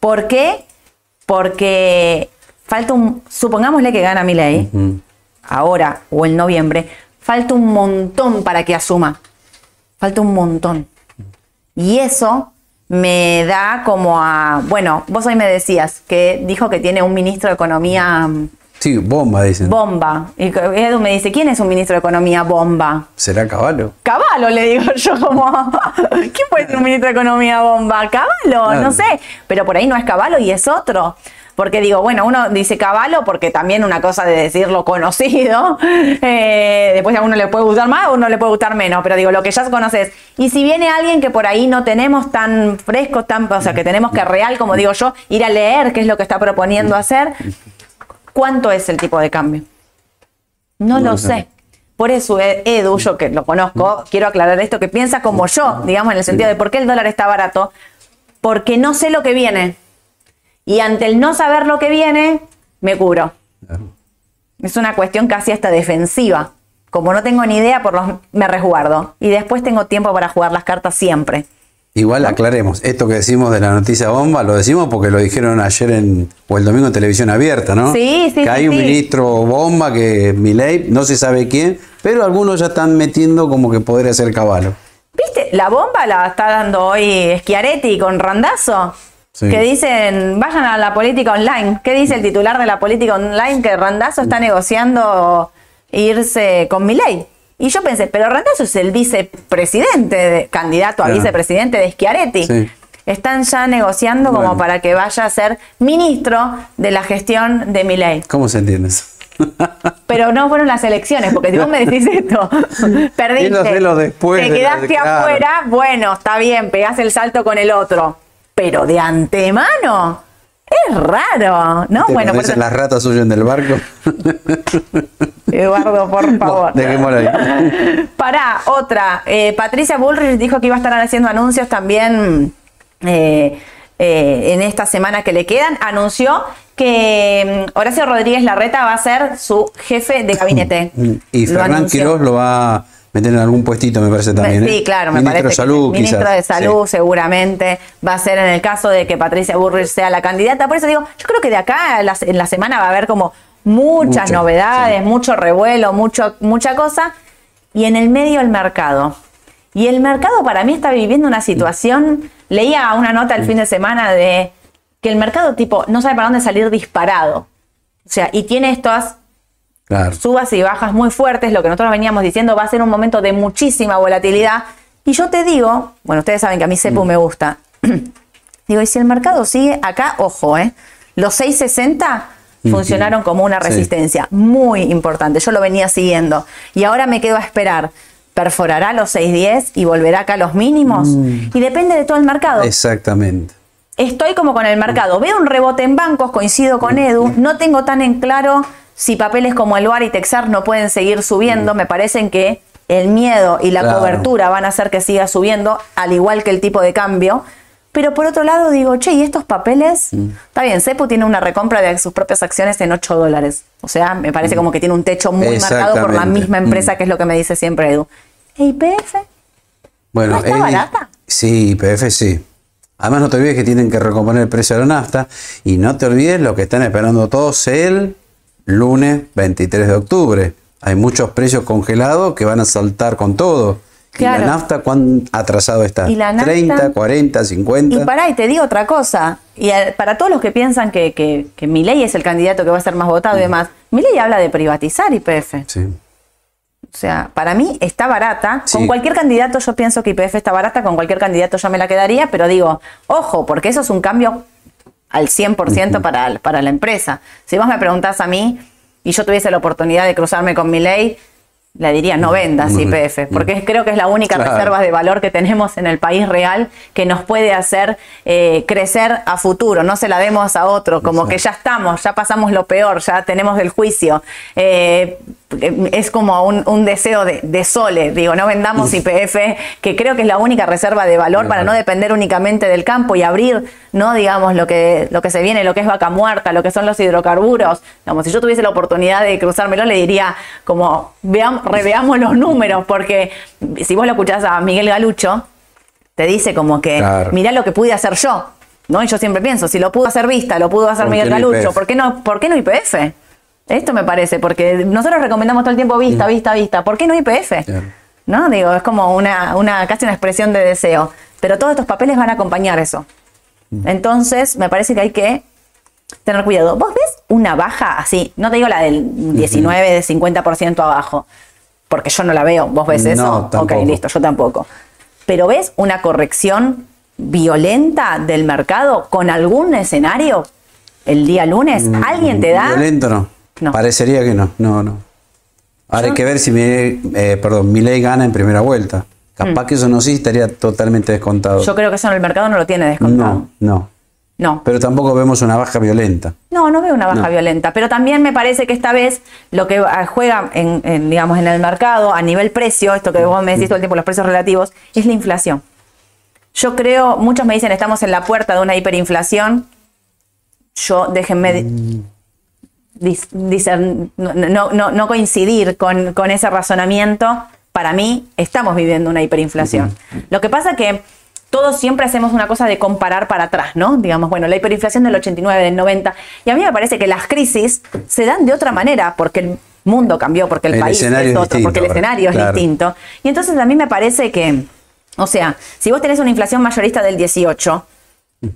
¿Por qué? Porque falta un, supongámosle que gana mi ley, ahora o en noviembre, falta un montón para que asuma. Falta un montón. Y eso me da como a, bueno, vos hoy me decías que dijo que tiene un ministro de Economía mm, Sí, bomba, dicen. bomba. Y Edu me dice, ¿quién es un ministro de Economía bomba? ¿Será caballo? Caballo, le digo yo como, ¿quién puede ser un ministro de Economía bomba? Caballo, no sé, pero por ahí no es Caballo y es otro. Porque digo, bueno, uno dice Caballo porque también una cosa de decirlo conocido, eh, después a uno le puede gustar más o a uno le puede gustar menos, pero digo, lo que ya conoces. Y si viene alguien que por ahí no tenemos tan fresco, tan, o sea, que tenemos que real, como digo yo, ir a leer qué es lo que está proponiendo hacer, ¿cuánto es el tipo de cambio? No, No lo sé. Por eso eh, Edu, yo que lo conozco, quiero aclarar esto, que piensa como yo, digamos, en el sentido de por qué el dólar está barato, porque no sé lo que viene. Y ante el no saber lo que viene, me cubro. Claro. Es una cuestión casi hasta defensiva. Como no tengo ni idea, por los, me resguardo. Y después tengo tiempo para jugar las cartas siempre. Igual aclaremos, esto que decimos de la noticia bomba, lo decimos porque lo dijeron ayer en, o el domingo en televisión abierta, ¿no? Sí, sí, Que hay sí, un sí. ministro bomba que Milei, no se sabe quién, pero algunos ya están metiendo como que podría ser caballo. ¿Viste? La bomba la está dando hoy Schiaretti con Randazo. Sí. Que dicen, vayan a la política online. ¿Qué dice el titular de la política online? Que Randazo está negociando irse con Milei. Y yo pensé, pero Randazo es el vicepresidente, de- candidato a Claro. vicepresidente de Schiaretti. Sí. Están ya negociando como para que vaya a ser ministro de la gestión de Milei. ¿Cómo se entiende eso? Pero no fueron las elecciones, porque si vos me decís esto, perdiste. Después Te de quedaste claro. afuera, bueno, está bien, pegás el salto con el otro. Pero de antemano, es raro, ¿no? ¿Te Bueno, por eso- las ratas huyen del barco? Eduardo, por favor. Dejémoslo ahí. Para otra, eh, Patricia Bullrich dijo que iba a estar haciendo anuncios también eh, eh, en esta semana que le quedan. Anunció que mm, Horacio Rodríguez Larreta va a ser su jefe de gabinete. Y Lo Fernán. Quiroz lo va a meter en algún puestito, me parece también. Sí, ¿eh? claro, me Ministro parece. de Salud, que Ministro quizás. de Salud Sí. seguramente va a ser en el caso de que Patricia Burrich sea la candidata. Por eso digo, yo creo que de acá en la semana va a haber como muchas Mucho, novedades, sí. mucho revuelo, mucho, mucha cosa. Y en el medio el mercado. Y el mercado para mí está viviendo una situación, leía una nota el fin de semana de que el mercado tipo no sabe para dónde salir disparado. O sea, y tiene estas Claro. subas y bajas muy fuertes, lo que nosotros veníamos diciendo va a ser un momento de muchísima volatilidad. Y yo te digo, bueno, ustedes saben que a mí CEPU me gusta. digo, y si el mercado sigue acá, ojo, ¿eh? Los 660 funcionaron como una Sí. resistencia muy importante. Yo lo venía siguiendo. Y ahora me quedo a esperar. ¿Perforará los 610 y volverá acá a los mínimos? Y depende de todo el mercado Exactamente. estoy como con el mercado. Veo un rebote en bancos, coincido con Edu. No tengo tan en claro si papeles como el VAR y Texar no pueden seguir subiendo. Me parecen que el miedo y la Claro. cobertura van a hacer que siga subiendo, al igual que el tipo de cambio. Pero por otro lado digo, che, ¿y estos papeles? Está bien, Cepu tiene una recompra de sus propias acciones en 8 dólares. O sea, me parece como que tiene un techo muy marcado por la misma empresa, Mm. que es lo que me dice siempre Edu. ¿E IPF? Bueno, ¿No está di- barata? Sí, IPF sí. Además no te olvides que tienen que recomponer el precio de la nafta y no te olvides lo que están esperando todos el lunes 23 de octubre. Hay muchos precios congelados que van a saltar con todo. ¿Y Claro. la nafta cuán atrasado está? ¿Y la nafta? 30, 40, 50. Y pará, y te digo otra cosa. Y eh, para todos los que piensan que, que, que Milei es el candidato que va a ser más votado y demás, Milei habla de privatizar IPF. Sí. O sea, para mí está barata. Sí. Con cualquier candidato yo pienso que IPF está barata, con cualquier candidato yo me la quedaría, pero digo, ojo, porque eso es un cambio al 100% para, para la empresa. Si vos me preguntás a mí y yo tuviese la oportunidad de cruzarme con Milei, le diría no vendas Ujú. IPF, porque creo que es la única Claro. reserva de valor que tenemos en el país real que nos puede hacer eh, crecer a futuro. No se la demos a otro, como que ya estamos, ya pasamos lo peor, ya tenemos el juicio. Eh, es como un, un deseo de, de Sole, digo, no vendamos IPF, que creo que es la única reserva de valor para no depender únicamente del campo y abrir, no digamos lo que, lo que se viene, lo que es vaca muerta, lo que son los hidrocarburos. Digamos, si yo tuviese la oportunidad de cruzármelo, le diría como veamos, reveamos los números, porque si vos lo escuchás a Miguel Galucho, te dice como que Claro. mirá lo que pude hacer yo. ¿no? Y yo siempre pienso, si lo pudo hacer Vista, lo pudo hacer ¿Por Miguel Galucho? ¿por qué no, por qué no IPF? Esto me parece, porque nosotros recomendamos todo el tiempo Mm. vista, vista, vista. ¿Por qué no IPF? Claro. ¿No? Digo, es como una, una, casi una expresión de deseo. Pero todos estos papeles van a acompañar eso. Entonces, me parece que hay que tener cuidado. ¿Vos ves una baja así? No te digo la del 19, de 50% abajo, porque yo no la veo. ¿Vos ves No, eso? Ok, tampoco. listo, yo tampoco. Pero ¿ves una corrección violenta del mercado con algún escenario el día lunes? ¿Alguien te da? Mm, Violento no. No. Parecería que no. No, no. Ahora hay que ver si Milei, eh, perdón, Milei gana en primera vuelta. Capaz que eso no sí estaría totalmente descontado. Mm. Yo creo que eso en el mercado no lo tiene descontado. no, no. No. Pero tampoco vemos una baja violenta. No, no veo una baja No. violenta, pero también me parece que esta vez lo que ah, juega en, en, digamos, en el mercado a nivel precio, esto que vos me decís todo el tiempo, los precios relativos, es la inflación. Yo creo, muchos me dicen estamos en la puerta de una hiperinflación. Yo, déjenme dis- no, no- no- no coincidir con, con ese razonamiento. Para mí, estamos viviendo una hiperinflación. Lo que pasa que todos siempre hacemos una cosa de comparar para atrás, ¿no? Digamos, bueno, la hiperinflación del 89, del 90. Y a mí me parece que las crisis se dan de otra manera, porque el mundo cambió, porque el, El país es otro, distinto porque el escenario es distinto. Y entonces a mí me parece que, o sea, si vos tenés una inflación mayorista del 18,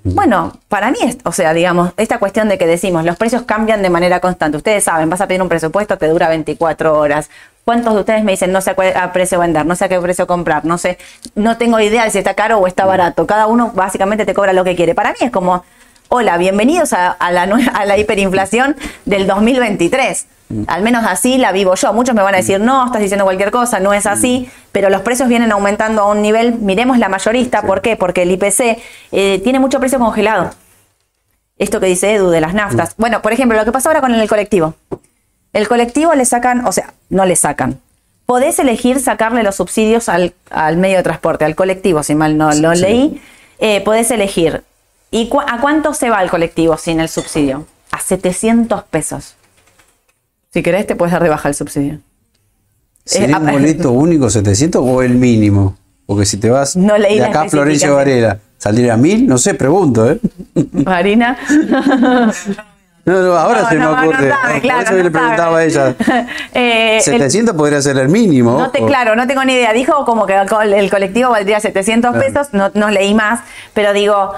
bueno, para mí, o sea, digamos, esta cuestión de que decimos, los precios cambian de manera constante. Ustedes saben, vas a pedir un presupuesto, te dura 24 horas. ¿Cuántos de ustedes me dicen, no sé a qué a precio vender, no sé a qué precio comprar, no sé, no tengo idea de si está caro o está barato? Cada uno básicamente te cobra lo que quiere. Para mí es como, hola, bienvenidos a, a la, nue- a la hiperinflación del 2023. Al menos así la vivo yo. Muchos me van a decir, no, estás diciendo cualquier cosa, no es así, pero los precios vienen aumentando a un nivel, miremos la mayorista, ¿por qué? Porque el IPC eh, tiene mucho precio congelado. Esto que dice Edu de las naftas. Bueno, por ejemplo, lo que pasa ahora con el colectivo. El colectivo le sacan, o sea, no le sacan. Podés elegir sacarle los subsidios al, al medio de transporte, al colectivo, si mal no lo Sí. leí. Eh, podés elegir. ¿Y cu- a cuánto se va el colectivo sin el subsidio? A 700 pesos. Si querés, te puedes dar de baja el subsidio. ¿Sería Eh, un ah, boleto único 700 o el mínimo? Porque si te vas No leí de acá a Florencio. Varela, ¿saldría a mil? No sé, pregunto, ¿eh? Marina. No, no, ahora No, se no, me no ocurre. sabe, Por claro, eso yo no le preguntaba a ella. Eh, el- 700 podría ser el mínimo. No te, claro, no tengo ni idea. Dijo como que el co- el colectivo valdría 700 Claro. pesos, no, no leí más, pero digo,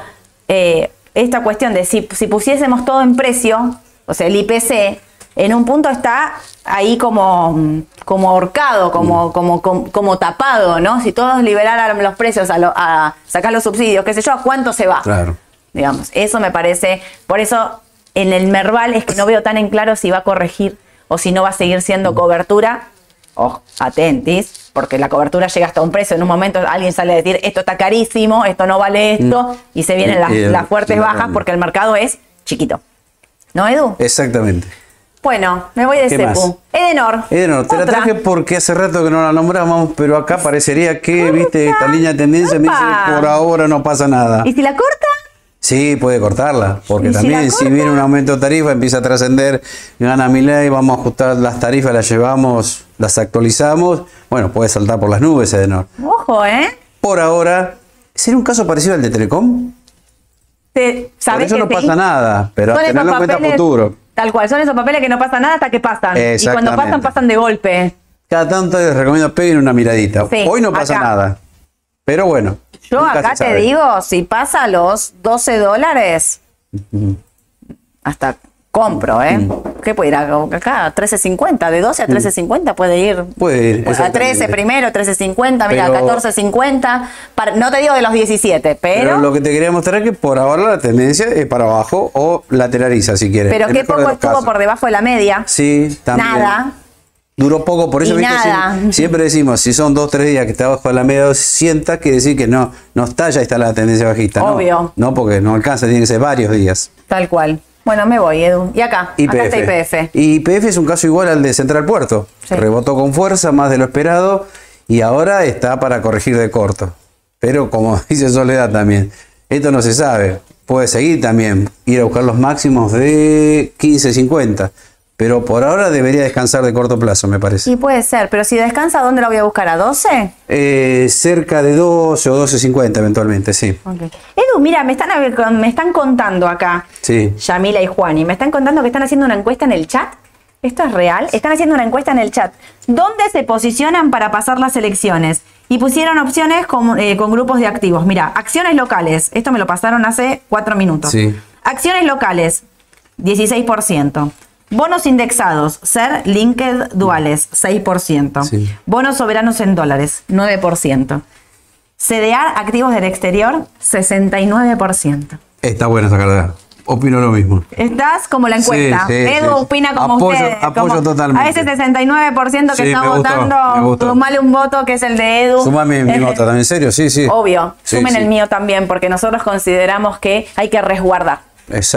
eh, esta cuestión de si, si pusiésemos todo en precio, o sea, el IPC, en un punto está ahí como, como ahorcado, como, Mm. como, como, como tapado, ¿no? Si todos liberaran los precios a, lo- a sacar los subsidios, qué sé yo, ¿a cuánto se va? Claro. Digamos, eso me parece, por eso en el Merval es que no veo tan en claro si va a corregir o si no va a seguir siendo cobertura. Ojo, atentis, porque la cobertura llega hasta un precio. En un momento alguien sale a decir, esto está carísimo, esto no vale esto, y se vienen las, las fuertes bajas porque el mercado es chiquito. ¿No, Edu? Exactamente. Bueno, me voy de ¿Qué Cepu. Edenor. Edenor, te la Otra. traje porque hace rato que no la nombramos, pero acá parecería que, viste, esta línea de tendencia me dice por ahora no pasa nada. ¿Y si la corta? Sí, puede cortarla, porque ¿Y si también si, viene un aumento de tarifa, empieza a trascender, gana mi ley, vamos a ajustar las tarifas, las llevamos, las actualizamos, bueno, puede saltar por las nubes, Edenor. Ojo, ¿eh? Por ahora, ¿sería un caso parecido al de Telecom? Te- Por ¿sabés eso que no pasa nada, pero esos tenerlo en cuenta a futuro. Tal cual, son esos papeles que no pasa nada hasta que pasan. Y cuando pasan, pasan de golpe. Cada tanto les recomiendo peguen una miradita. Sí, Hoy no pasa acá. nada. Pero bueno. Yo acá te digo, si pasa los 12 dólares, hasta compro, ¿eh? Mm. ¿Qué puede ir acá? A 13.50, de 12 a 13.50 puede ir. Puede ir, A 13 exactamente. primero, 13.50, mira, Pero- 14.50. para- No te digo de los 17, pero. Pero lo que te quería mostrar es que por ahora la tendencia es para abajo o lateraliza si quieres. Pero qué poco estuvo casos. por debajo de la media. Sí, también. Nada. Duró poco, por eso ¿viste? nada. Siempre, siempre decimos, si son dos, tres días que está abajo de la media 200, quiere decir que no, no está, ya está la tendencia bajista. no. Obvio. No, porque no alcanza, tiene que ser varios días. Tal cual. Bueno, me voy, Edu. Y acá, acá está IPF. Y IPF es un caso igual al de Central Puerto. Sí. Rebotó con fuerza, más de lo esperado, y ahora está para corregir de corto. Pero como dice Soledad también, esto no se sabe. Puede seguir también, ir a buscar los máximos de 15.50. Pero por ahora debería descansar de corto plazo, me parece. Y puede ser, pero si descansa, ¿dónde la voy a buscar? ¿A 12? Eh, cerca de 12 o 12.50 eventualmente, sí. Edu, mira, me están, me están contando acá, Sí. Yamila y Juani, me están contando que están haciendo una encuesta en el chat. ¿Esto es real? Están haciendo una encuesta en el chat. ¿Dónde se posicionan para pasar las elecciones? Y pusieron opciones con, eh, con grupos de activos. Mira, acciones locales. Esto me lo pasaron hace cuatro minutos. Sí. Acciones locales, 16%. Bonos indexados, ser linked duales, 6%. Sí. Bonos soberanos en dólares, 9%. CDR, activos del exterior, 69%. Está buena esa cartera. Opino lo mismo. Estás como la encuesta. Sí, sí, Edu sí. opina como Apoyo- usted. apoyo como totalmente. A ese 69% que está votando, sumale un voto que es el de Edu. Suma mi, nota también, en serio, sí, sí. Obvio, sumen el mío también, porque nosotros consideramos que hay que resguardar.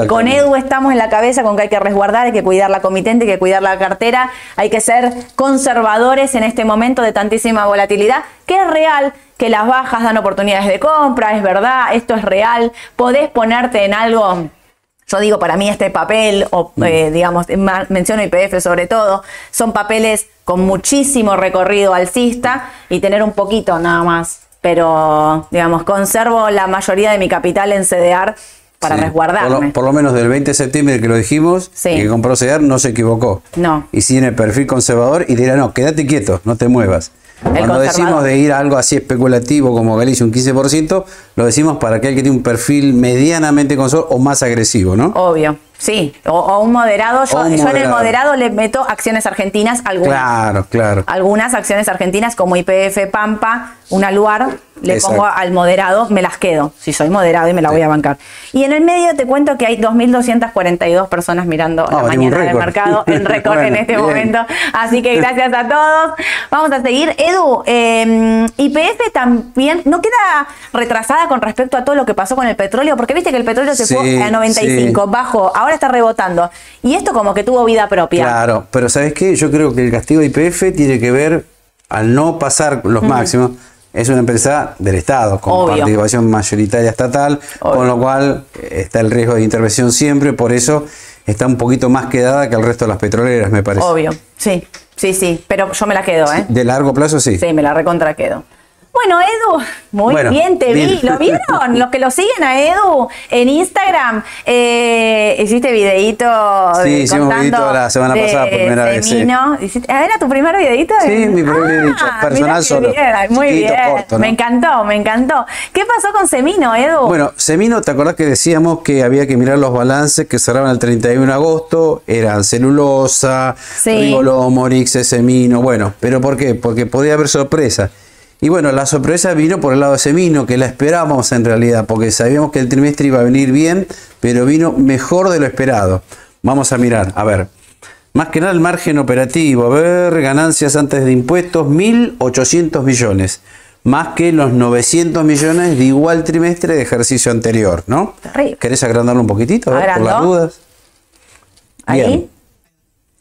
Con Edu estamos en la cabeza con que hay que resguardar, hay que cuidar la comitente, hay que cuidar la cartera, hay que ser conservadores en este momento de tantísima volatilidad, que es real, que las bajas dan oportunidades de compra, es verdad, esto es real, podés ponerte en algo yo digo, para mí este papel, o eh, digamos, menciono IPF sobre todo, son papeles con muchísimo recorrido alcista y tener un poquito nada más. Pero, digamos, conservo la mayoría de mi capital en CDR para Sí. resguardarme. Por lo, por lo menos del 20 de septiembre que lo dijimos, Sí. que compró CEDAR no se equivocó. No. Y si tiene perfil conservador y dirá, no, quédate quieto, no te muevas. Cuando decimos de ir a algo así especulativo como Galicia, un 15%, lo decimos para aquel que tiene un perfil medianamente conservador o más agresivo, ¿no? Obvio, sí. O, o un moderado. Yo, O un yo en el moderado. le meto acciones argentinas, algunas. Claro, claro. Algunas acciones argentinas como IPF Pampa, una Luar, le Exacto. pongo al moderado, me las quedo, si soy moderado y me la voy a bancar. Y en el medio te cuento que hay 2.242 personas mirando la mañana del mercado, en récord en este bien. momento. Así que gracias a todos. Vamos a seguir. Edu, eh, IPF también no queda retrasada con respecto a todo lo que pasó con el petróleo, porque viste que el petróleo se Sí, fue a 95, sí. bajo, ahora está rebotando. Y esto como que tuvo vida propia. Claro, pero ¿sabes qué? Yo creo que el castigo de IPF tiene que ver, al no pasar los máximos, es una empresa del Estado, con Obvio. participación mayoritaria estatal, Obvio. con lo cual eh, está el riesgo de intervención siempre, por eso está un poquito más quedada que el resto de las petroleras, me parece. Obvio, sí, sí, sí, pero yo me la quedo, ¿eh? De largo plazo, sí. Sí, me la recontra quedo. Bueno, Edu, muy Bueno, bien, te vi. ¿Lo vieron? Los que lo siguen a Edu en Instagram, eh, hiciste videíto Sí, de- hicimos videíto la semana de pasada por primera vez, sí. Ah, ¿Era tu primer videíto? Sí, mi primer videíto, Ah, personal solo. bien, muy bien. corto, ¿no? Me encantó, me encantó. ¿Qué pasó con Semino, Edu? Bueno, Semino, ¿te acordás que decíamos que había que mirar los balances que cerraban el 31 de agosto? Eran celulosa, Sí. Rigolomorix, Semino, bueno, ¿pero por qué? Porque podía haber sorpresa. Y bueno, la sorpresa vino por el lado de Semino, que la esperábamos en realidad, porque sabíamos que el trimestre iba a venir bien, pero vino mejor de lo esperado. Vamos a mirar, a ver. Más que nada el margen operativo, a ver, ganancias antes de impuestos, 1.800 millones, más que los 900 millones de igual trimestre de ejercicio anterior, ¿no? Terrible. ¿Querés agrandarlo un poquitito? A ver, por las dudas. Bien. Ahí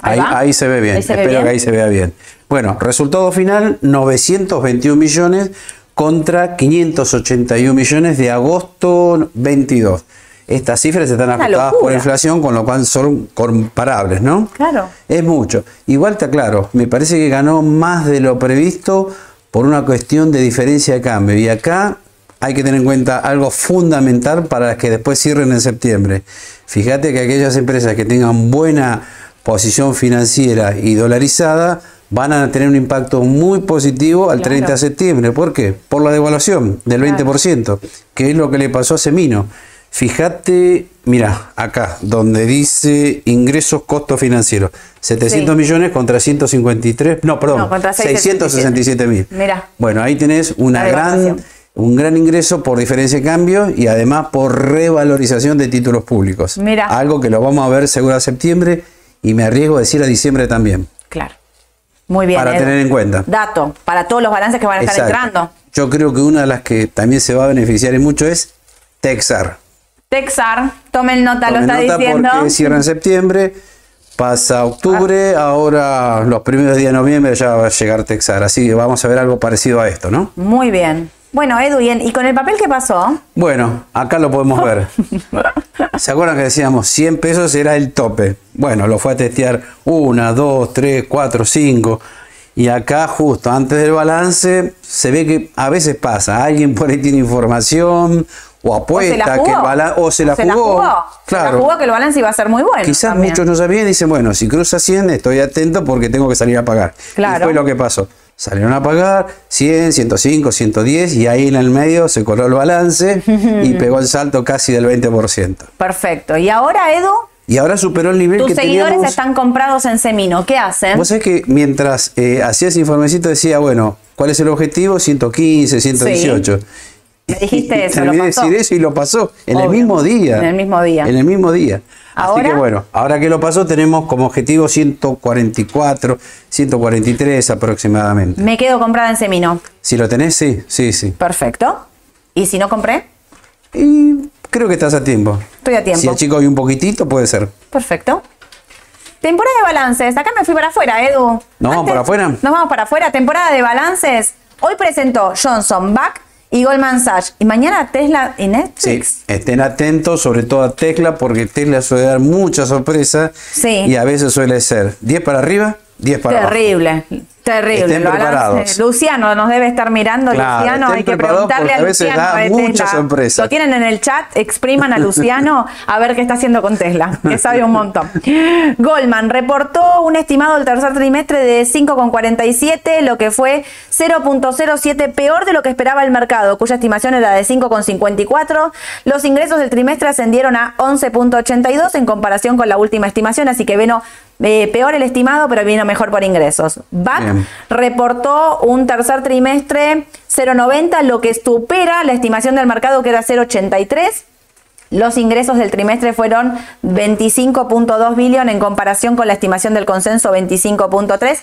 Ahí, se ve bien, Ahí se ve espero bien. que ahí se vea bien. Bueno, resultado final, 921 millones contra 581 millones de agosto 22. Estas cifras están afectadas por inflación, con lo cual son comparables, ¿no? Claro. Es mucho. Igual te aclaro, me parece que ganó más de lo previsto por una cuestión de diferencia de cambio. Y acá hay que tener en cuenta algo fundamental para que después cierren en septiembre. Fíjate que aquellas empresas que tengan buena posición financiera y dolarizada van a tener un impacto muy positivo al Claro. 30 de septiembre. ¿Por qué? Por la devaluación del Claro. 20%, que es lo que le pasó a Semino. Fíjate, mira, acá, donde dice ingresos, costos financieros, 700 Sí. millones contra 153, no, perdón, No, contra 667 mil. Mira. Bueno, ahí tenés una gran, un gran ingreso por diferencia de cambio y además por revalorización de títulos públicos. Mira. Algo que lo vamos a ver seguro a septiembre y me arriesgo a decir a diciembre también. Claro. Muy bien. Para tener en cuenta. Dato, para todos los balances que van a estar entrando. Yo creo que una de las que también se va a beneficiar y mucho es Texar. Texar, tomen nota, lo Tomen está nota diciendo. porque cierra en septiembre, pasa octubre, ahora los primeros días de noviembre ya va a llegar Texar. Así que vamos a ver algo parecido a esto, ¿no? Muy bien. Bueno, Edu, ¿y, con el papel qué pasó? Bueno, acá lo podemos ver. ¿Se acuerdan que decíamos 100 pesos era el tope? Bueno, lo fue a testear 1, 2, 3, 4, 5. Y acá justo antes del balance se ve que a veces pasa, alguien por ahí tiene información o apuesta que el balance o se la jugó. Claro. Claro. Se la jugó que el balance iba a ser muy bueno. Quizás también. muchos no sabían y dicen, bueno, si cruza 100 estoy atento porque tengo que salir a pagar. Claro. Y fue lo que pasó. Salieron a pagar 100, 105, 110 y ahí en el medio se coló el balance y pegó el salto casi del 20%. Perfecto. Y ahora, Edu, Y ahora superó el nivel tus que seguidores teníamos. están comprados en Semino. ¿Qué hacen? Vos sabés que mientras eh, hacía ese informecito decía, bueno, ¿cuál es el objetivo? 115, 118. Me dijiste eso, terminé lo de pasó. decir eso y lo pasó en el Obvio. mismo día. En el mismo día. En el mismo día. Así Ahora- que bueno, ahora que lo pasó tenemos como objetivo 144, 143 aproximadamente. Me quedo comprada en Semino. Si lo tenés, sí, sí, sí. Perfecto. ¿Y si no compré? Y creo que estás a tiempo. Estoy a tiempo. Si el chico hay un poquitito, puede ser. Perfecto. Temporada de balances. Acá me fui para afuera, Edu. ¿Nos vamos para afuera? Nos vamos para afuera. Temporada de balances. Hoy presentó Johnson, Back y Goldman Sachs. Y mañana Tesla y Sí, Netflix. estén atentos, sobre todo a Tesla, porque Tesla suele dar mucha sorpresa Sí. y a veces suele ser 10 para arriba, 10 para abajo. Terrible. Terrible. Estén preparados. Luciano nos debe estar mirando. Claro, Luciano, hay que preguntarle a veces Luciano. da de mucha sorpresa. Lo tienen en el chat, expriman a Luciano a ver qué está haciendo con Tesla, que sabe un montón. Goldman reportó un estimado del tercer trimestre de 5,47, lo que fue 0.07 peor de lo que esperaba el mercado, cuya estimación era de 5,54. Los ingresos del trimestre ascendieron a 11.82 en comparación con la última estimación, así que vino eh, peor el estimado, pero vino mejor por ingresos. BAC Bien. reportó un tercer trimestre 0,90, lo que supera la estimación del mercado que era 0,83. Los ingresos del trimestre fueron 25.2 billones en comparación con la estimación del consenso 25.3.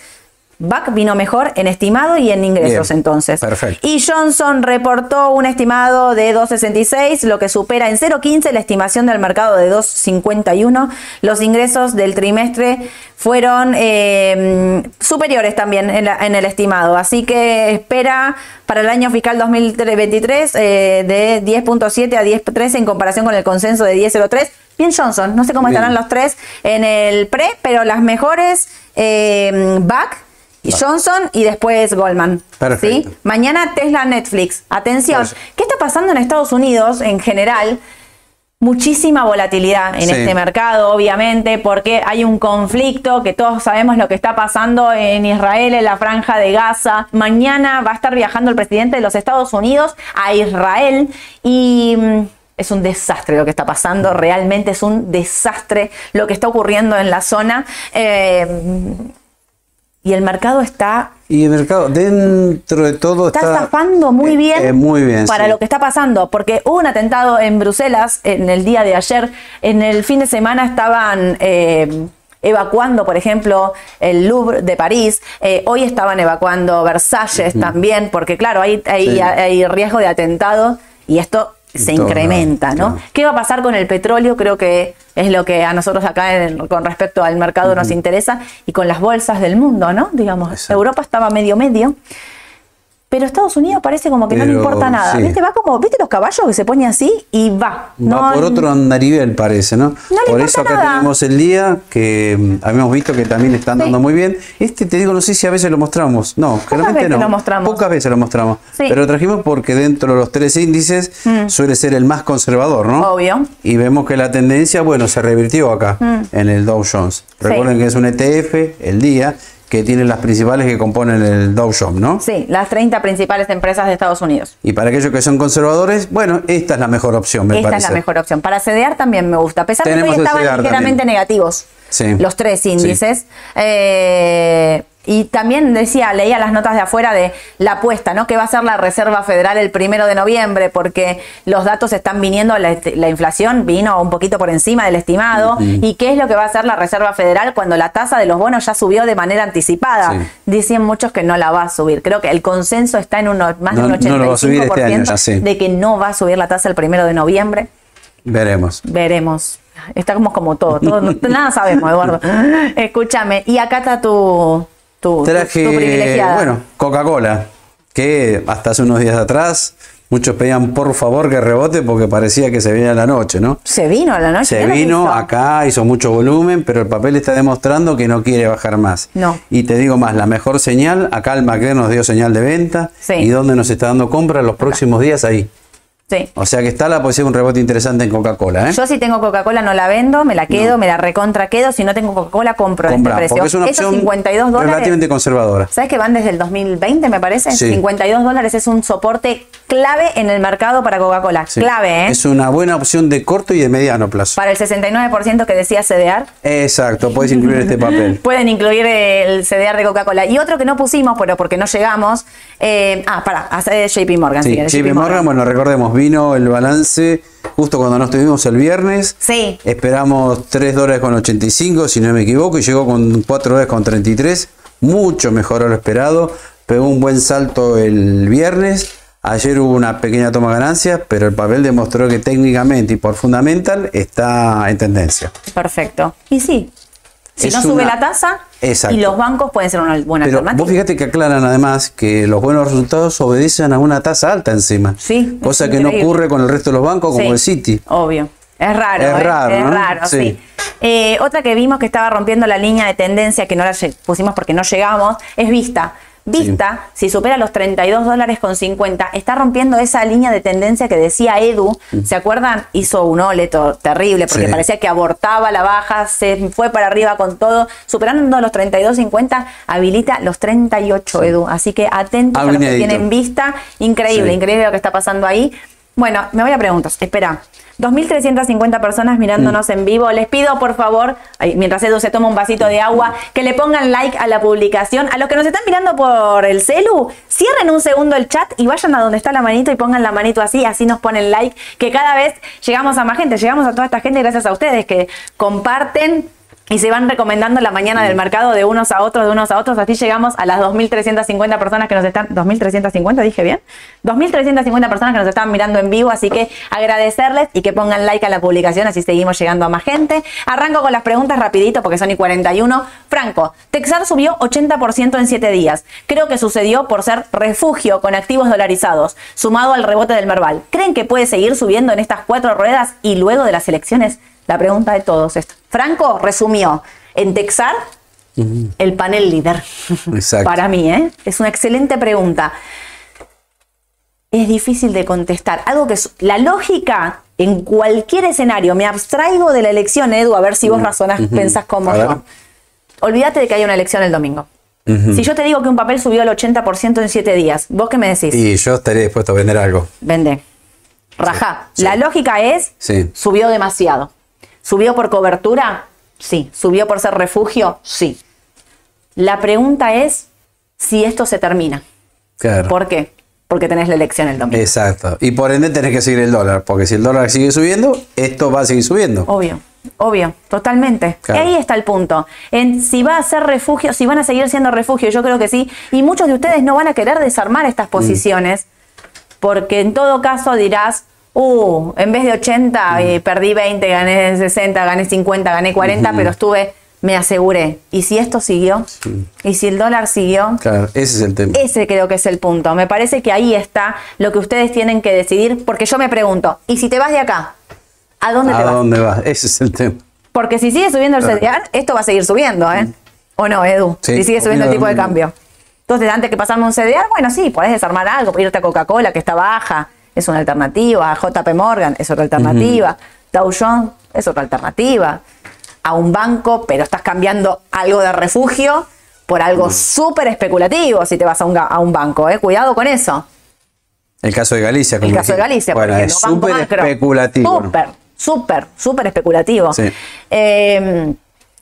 BAC vino mejor en estimado y en ingresos Bien, entonces. perfecto. Y Johnson reportó un estimado de 2.66, lo que supera en 0.15 la estimación del mercado de 2.51. Los ingresos del trimestre fueron eh, superiores también en, la- en el estimado. Así que espera para el año fiscal 2023 eh, de 10.7 a 10.13 en comparación con el consenso de 10.03. Bien Johnson, no sé cómo Bien. estarán los tres en el pre, pero las mejores eh, BAC. Y Johnson y después Goldman. Perfecto. ¿sí? Mañana Tesla Netflix. Atención, Pues- ¿qué está pasando en Estados Unidos en general? Muchísima volatilidad en Sí. este mercado, obviamente, porque hay un conflicto que todos sabemos lo que está pasando en Israel, en la franja de Gaza. Mañana va a estar viajando el presidente de los Estados Unidos a Israel y mm, es un desastre lo que está pasando, realmente es un desastre lo que está ocurriendo en la zona. Eh, y el mercado está Y el mercado, dentro de todo, está está. zafando muy eh, bien, eh, muy bien. para sí. lo que está pasando, porque hubo un atentado en Bruselas en el día de ayer, en el fin de semana estaban eh, evacuando, por ejemplo, el Louvre de París, eh, hoy estaban evacuando Versalles también, porque claro, hay, hay, Sí. hay riesgo de atentado y esto se incrementa, ¿no? claro. ¿Qué va a pasar con el petróleo? Creo que es lo que a nosotros acá en- con respecto al mercado nos interesa y con las bolsas del mundo, ¿no? Digamos, Exacto. Europa estaba medio medio. Pero Estados Unidos parece como que no le importa nada. sí. ¿Viste? Va como, ¿viste los caballos que se ponen así y va? Va por otro andarivel, parece, ¿no? le por eso acá nada. tenemos el día que mm, habíamos visto que también están Sí. dando muy bien. Este, te digo, no sé si a veces lo mostramos. No, veces no. lo mostramos. Pocas veces lo mostramos. Sí. Pero lo trajimos porque dentro de los tres índices suele ser el más conservador, ¿no? Obvio. Y vemos que la tendencia, bueno, se revirtió acá en el Dow Jones. Recuerden que es un ETF, el día, que tiene las principales que componen el Dow Jones, ¿no? Sí, las 30 principales empresas de Estados Unidos. Y para aquellos que son conservadores, bueno, esta es la mejor opción, me Esta parece. es la mejor opción. Para CDR también me gusta. A pesar de que hoy estaban ligeramente también. negativos Sí. los tres índices. Eh, y también decía, leía las notas de afuera de la apuesta, ¿no? Que va a ser la Reserva Federal el primero de noviembre, porque los datos están viniendo, la, la inflación vino un poquito por encima del estimado. ¿Y qué es lo que va a hacer la Reserva Federal cuando la tasa de los bonos ya subió de manera anticipada? Sí. Dicen muchos que no la va a subir. Creo que el consenso está en uno, más de No- un 85% no lo va a subir este año ya, sí. de que no va a subir la tasa el primero de noviembre. Veremos. Veremos. Estamos como todo, todo nada sabemos, Eduardo. Escúchame, y acá está tu, Traje, bueno, Coca-Cola, que hasta hace unos días atrás muchos pedían por favor que rebote porque parecía que se venía la noche, ¿no? se vino a la noche. Se ¿qué es lo que vino hizo? acá, hizo mucho volumen, pero el papel está demostrando que no quiere bajar más. No. Y te digo más, la mejor señal, acá el MACD nos dio señal de venta. Sí. ¿Y dónde nos está dando compra los próximos días? Ahí. Sí. O sea que está la posibilidad de un rebote interesante en Coca-Cola. ¿eh? Yo si tengo Coca-Cola no la vendo, me la quedo, me la recontra quedo. Si no tengo Coca-Cola compro en Comprá, este precio. es una Esos opción 52 dólares. relativamente conservadora. ¿Sabes que van desde el 2020, me parece? Sí. 52 dólares es un soporte clave en el mercado para Coca-Cola. Sí. Clave, ¿eh? Es una buena opción de corto y de mediano plazo. Para el 69% que decía CDR. Exacto, puedes incluir este papel. Pueden incluir el CDR de Coca-Cola. Y otro que no pusimos, pero porque no llegamos. eh, ah, para, hacer JP Morgan. Sí, JP Morgan, bueno, recordemos, vino el balance justo cuando nos tuvimos el viernes. Sí. Esperamos 3 dólares con 85, si no me equivoco, y llegó con 4 dólares con 33. Mucho mejor a lo esperado. Pegó un buen salto el viernes. Ayer hubo una pequeña toma de ganancias, pero el papel demostró que técnicamente y por fundamental está en tendencia. Perfecto. Y sí. Si Es no sube una- la tasa, Exacto. y los bancos pueden ser una buena Pero alternativa. vos fíjate que aclaran además que los buenos resultados obedecen a una tasa alta encima. Sí, es Cosa que no ocurre con el resto de los bancos como Sí, el Citi. Obvio. Es raro. Es ¿eh? raro, Es ¿no? raro, sí. Sí. Eh, otra que vimos que estaba rompiendo la línea de tendencia, que no la pusimos porque no llegamos, es Vista. Vista, si supera los 32 dólares con 50, está rompiendo esa línea de tendencia que decía Edu. ¿Se acuerdan? Hizo un oleto terrible porque Sí. parecía que abortaba la baja, se fue para arriba con todo. Superando los 32.50, habilita los 38, Edu. Así que atentos Algo a los que tienen vista. Increíble, Sí. increíble lo que está pasando ahí. Bueno, me voy a preguntas. Espera. 2.350 personas mirándonos Mm. en vivo. Les pido, por favor, mientras Edu se toma un vasito de agua, que le pongan like a la publicación. A los que nos están mirando por el celu, cierren un segundo el chat y vayan a donde está la manito y pongan la manito así, así nos ponen like, que cada vez llegamos a más gente, llegamos a toda esta gente gracias a ustedes que comparten y se van recomendando la mañana del mercado de unos a otros, de unos a otros. Así llegamos a las 2.350 personas que nos están... ¿2.350 dije bien? 2.350 personas que nos están mirando en vivo. Así que agradecerles y que pongan like a la publicación. Así seguimos llegando a más gente. Arranco con las preguntas rapidito porque son y 41. Franco, Texar subió 80% en 7 días. Creo que sucedió por ser refugio con activos dolarizados, sumado al rebote del Merval. ¿Creen que puede seguir subiendo en estas cuatro ruedas y luego de las elecciones? La pregunta de todos esto. Franco resumió en Texar el panel líder. Exacto. Para mí, ¿eh? Es una excelente pregunta. Es difícil de contestar. Algo que es, la lógica en cualquier escenario, me abstraigo de la elección, Edu, a ver si vos razonás, pensás como A ver. yo. Olvídate de que hay una elección el domingo. Si yo te digo que un papel subió el 80% en 7 días, ¿vos qué me decís? Y yo estaré dispuesto a vender algo. Vende. Rajá. Sí. La lógica es, Sí. subió demasiado. ¿Subió por cobertura? Sí. ¿Subió por ser refugio? Sí. La pregunta es si esto se termina. Claro. ¿Por qué? Porque tenés la elección el domingo. Exacto. Y por ende tenés que seguir el dólar, porque si el dólar sigue subiendo, esto va a seguir subiendo. Obvio, obvio, totalmente. Claro. Y ahí está el punto. En si va a ser refugio, si van a seguir siendo refugio, yo creo que sí. Y muchos de ustedes no van a querer desarmar estas Mm. posiciones, porque en todo caso dirás, uh, en vez de 80, Mm. eh, perdí 20, gané 60, gané 50, gané 40, pero estuve, me aseguré. ¿Y si esto siguió? ¿Y si el dólar siguió? Claro, ese es el tema. Ese creo que es el punto. Me parece que ahí está lo que ustedes tienen que decidir, porque yo me pregunto, ¿y si te vas de acá? ¿A dónde te ¿A vas? dónde va? Ese es el tema. Porque si sigue subiendo el CDR, esto va a seguir subiendo, ¿eh? ¿O no, Edu? Sí, si sigue subiendo el tipo de cambio. Entonces, antes que pasarme un CDR, bueno, sí, podés desarmar algo, irte a Coca-Cola, que está baja, es una alternativa. A JP Morgan es otra alternativa. Dow Jones es otra alternativa. A un banco, pero estás cambiando algo de refugio por algo súper especulativo si te vas a un, a un banco, ¿eh? Cuidado con eso. El caso de Galicia. El caso de. Galicia, Bueno, por es ejemplo, súper Macro. especulativo. Súper, súper, súper especulativo. Sí. Eh,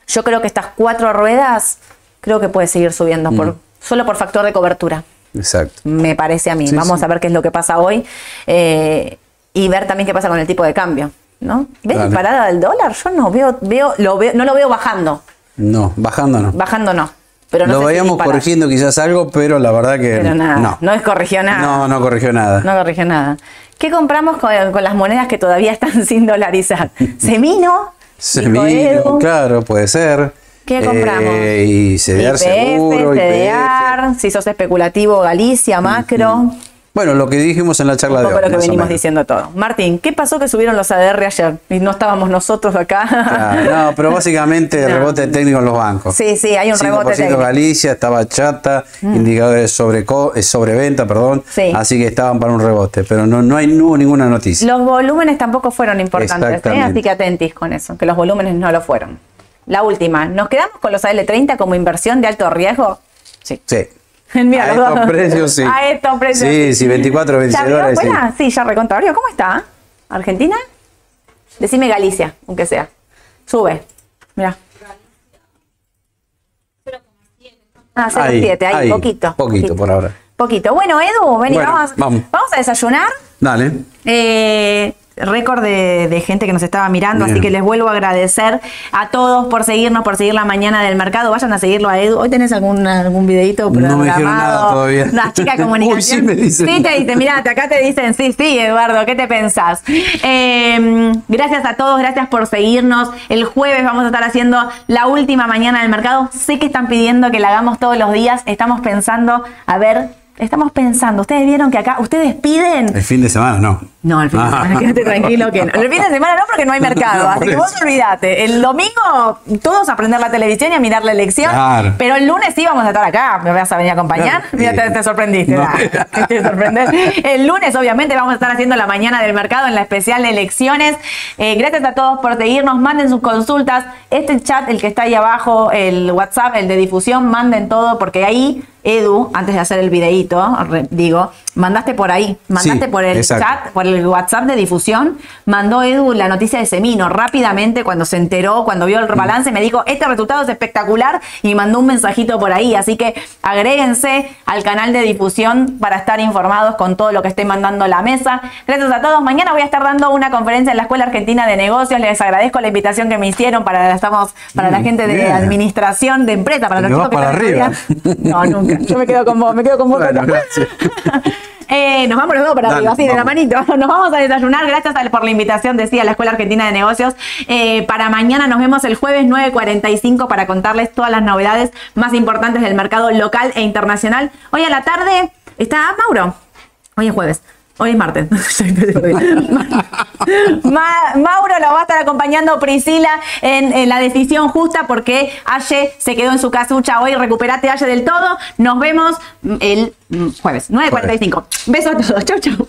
yo creo que estas cuatro ruedas, creo que puede seguir subiendo por, solo por factor de cobertura, Exacto. me parece a mí. Sí, Vamos sí. a ver qué es lo que pasa hoy eh, y ver también qué pasa con el tipo de cambio. ¿no? ¿Ves Dale. disparada del dólar? Yo no veo, veo, lo veo, no lo veo bajando. No, bajando no. Bajando no. Pero no Lo si veíamos corrigiendo quizás algo, pero la verdad que Pero nada, no, no. es corrigió nada. No, no corrigió nada. No corrigió nada. ¿Qué compramos con, con las monedas que todavía están sin dolarizar? ¿Semino? Semino, claro, puede ser. ¿Qué compramos? Eh, y CDR IPF, seguro. Si sos especulativo, Galicia, macro. Bueno, lo que dijimos en la charla Un de hoy. lo que venimos diciendo todo. Martín, ¿qué pasó que subieron los ADR ayer y no estábamos nosotros acá? Claro, no, pero básicamente No. rebote técnico en los bancos. Sí, sí, hay un rebote 5% técnico. Mm. Galicia, estaba chata, indicadores sobre eh, sobreventa, perdón. Sí. Así que estaban para un rebote, pero no, no, hay, no hubo ninguna noticia. Los volúmenes tampoco fueron importantes, ¿eh? Así que atentis con eso, que los volúmenes no lo fueron. La última, ¿nos quedamos con los AL30 como inversión de alto riesgo? Sí. Sí. Mira, a estos precios sí. A estos precios. Sí, sí, 24, 26 ¿Ya abrió dólares. Sí. Sí, ya recontra abrió. ¿Cómo está? ¿Argentina? Decime Galicia, aunque sea. Sube. Mira. Ah, 0,7, ahí, ahí, poquito. poquito por ahora. Poquito. Bueno, Edu, vení, Bueno, vamos, vamos. vamos a desayunar. Dale. Eh, récord de, de gente que nos estaba mirando, Bien. así que les vuelvo a agradecer a todos por seguirnos, por seguir la mañana del mercado. Vayan a seguirlo a Edu. ¿Hoy tenés algún, algún videito No me programado? dijeron nada todavía. Una chica de comunicación. Uy, sí me dicen. Sí, te dicen, mira, acá te dicen, sí, sí, Eduardo, ¿qué te pensás? Eh, gracias a todos, gracias por seguirnos. El jueves vamos a estar haciendo la última mañana del mercado. Sé que están pidiendo que la hagamos todos los días. Estamos pensando, a ver, estamos pensando. Ustedes vieron que acá, ustedes piden El fin de semana no. No, el fin de Ah. semana, quédate tranquilo que no. El fin de semana no, porque no hay mercado. No, así que vos eso. olvídate. El domingo, todos a prender la televisión y a mirar la elección. Claro. Pero el lunes sí vamos a estar acá. ¿Me vas a venir a acompañar? Claro. Mira, te, te sorprendiste. No. te sorprendés. El lunes, obviamente, vamos a estar haciendo la mañana del mercado en la especial de elecciones. Eh, gracias a todos por seguirnos. Manden sus consultas. Este chat, el que está ahí abajo, el WhatsApp, el de difusión, manden todo, porque ahí. Edu, antes de hacer el videíto, digo, mandaste por ahí, mandaste Sí, por el exacto. chat, por el WhatsApp de difusión, mandó Edu la noticia de Semino rápidamente cuando se enteró, cuando vio el balance, me dijo, este resultado es espectacular y mandó un mensajito por ahí. Así que agréguense al canal de difusión para estar informados con todo lo que esté mandando la mesa. Gracias a todos. Mañana voy a estar dando una conferencia en la Escuela Argentina de Negocios. Les agradezco la invitación que me hicieron para, estamos, para la Mm, gente de administración de empresa, para Te los chicos que para están arriba. estudiando. No, nunca. Yo me quedo con vos, me quedo con vos. Bueno, gracias. Eh, nos vamos los dos para arriba, así de la manito. Nos vamos a desayunar. Gracias por la invitación, decía la Escuela Argentina de Negocios. Eh, para mañana nos vemos el jueves 9.45 para contarles todas las novedades más importantes del mercado local e internacional. Hoy a la tarde está Mauro. Hoy es jueves. Hoy es martes. Ma- Mauro lo va a estar acompañando Priscila en, en la decisión justa porque Aye se quedó en su casucha hoy. Recuperate Aye del todo. Nos vemos el jueves, 9.45. Besos a todos. Chau, chau.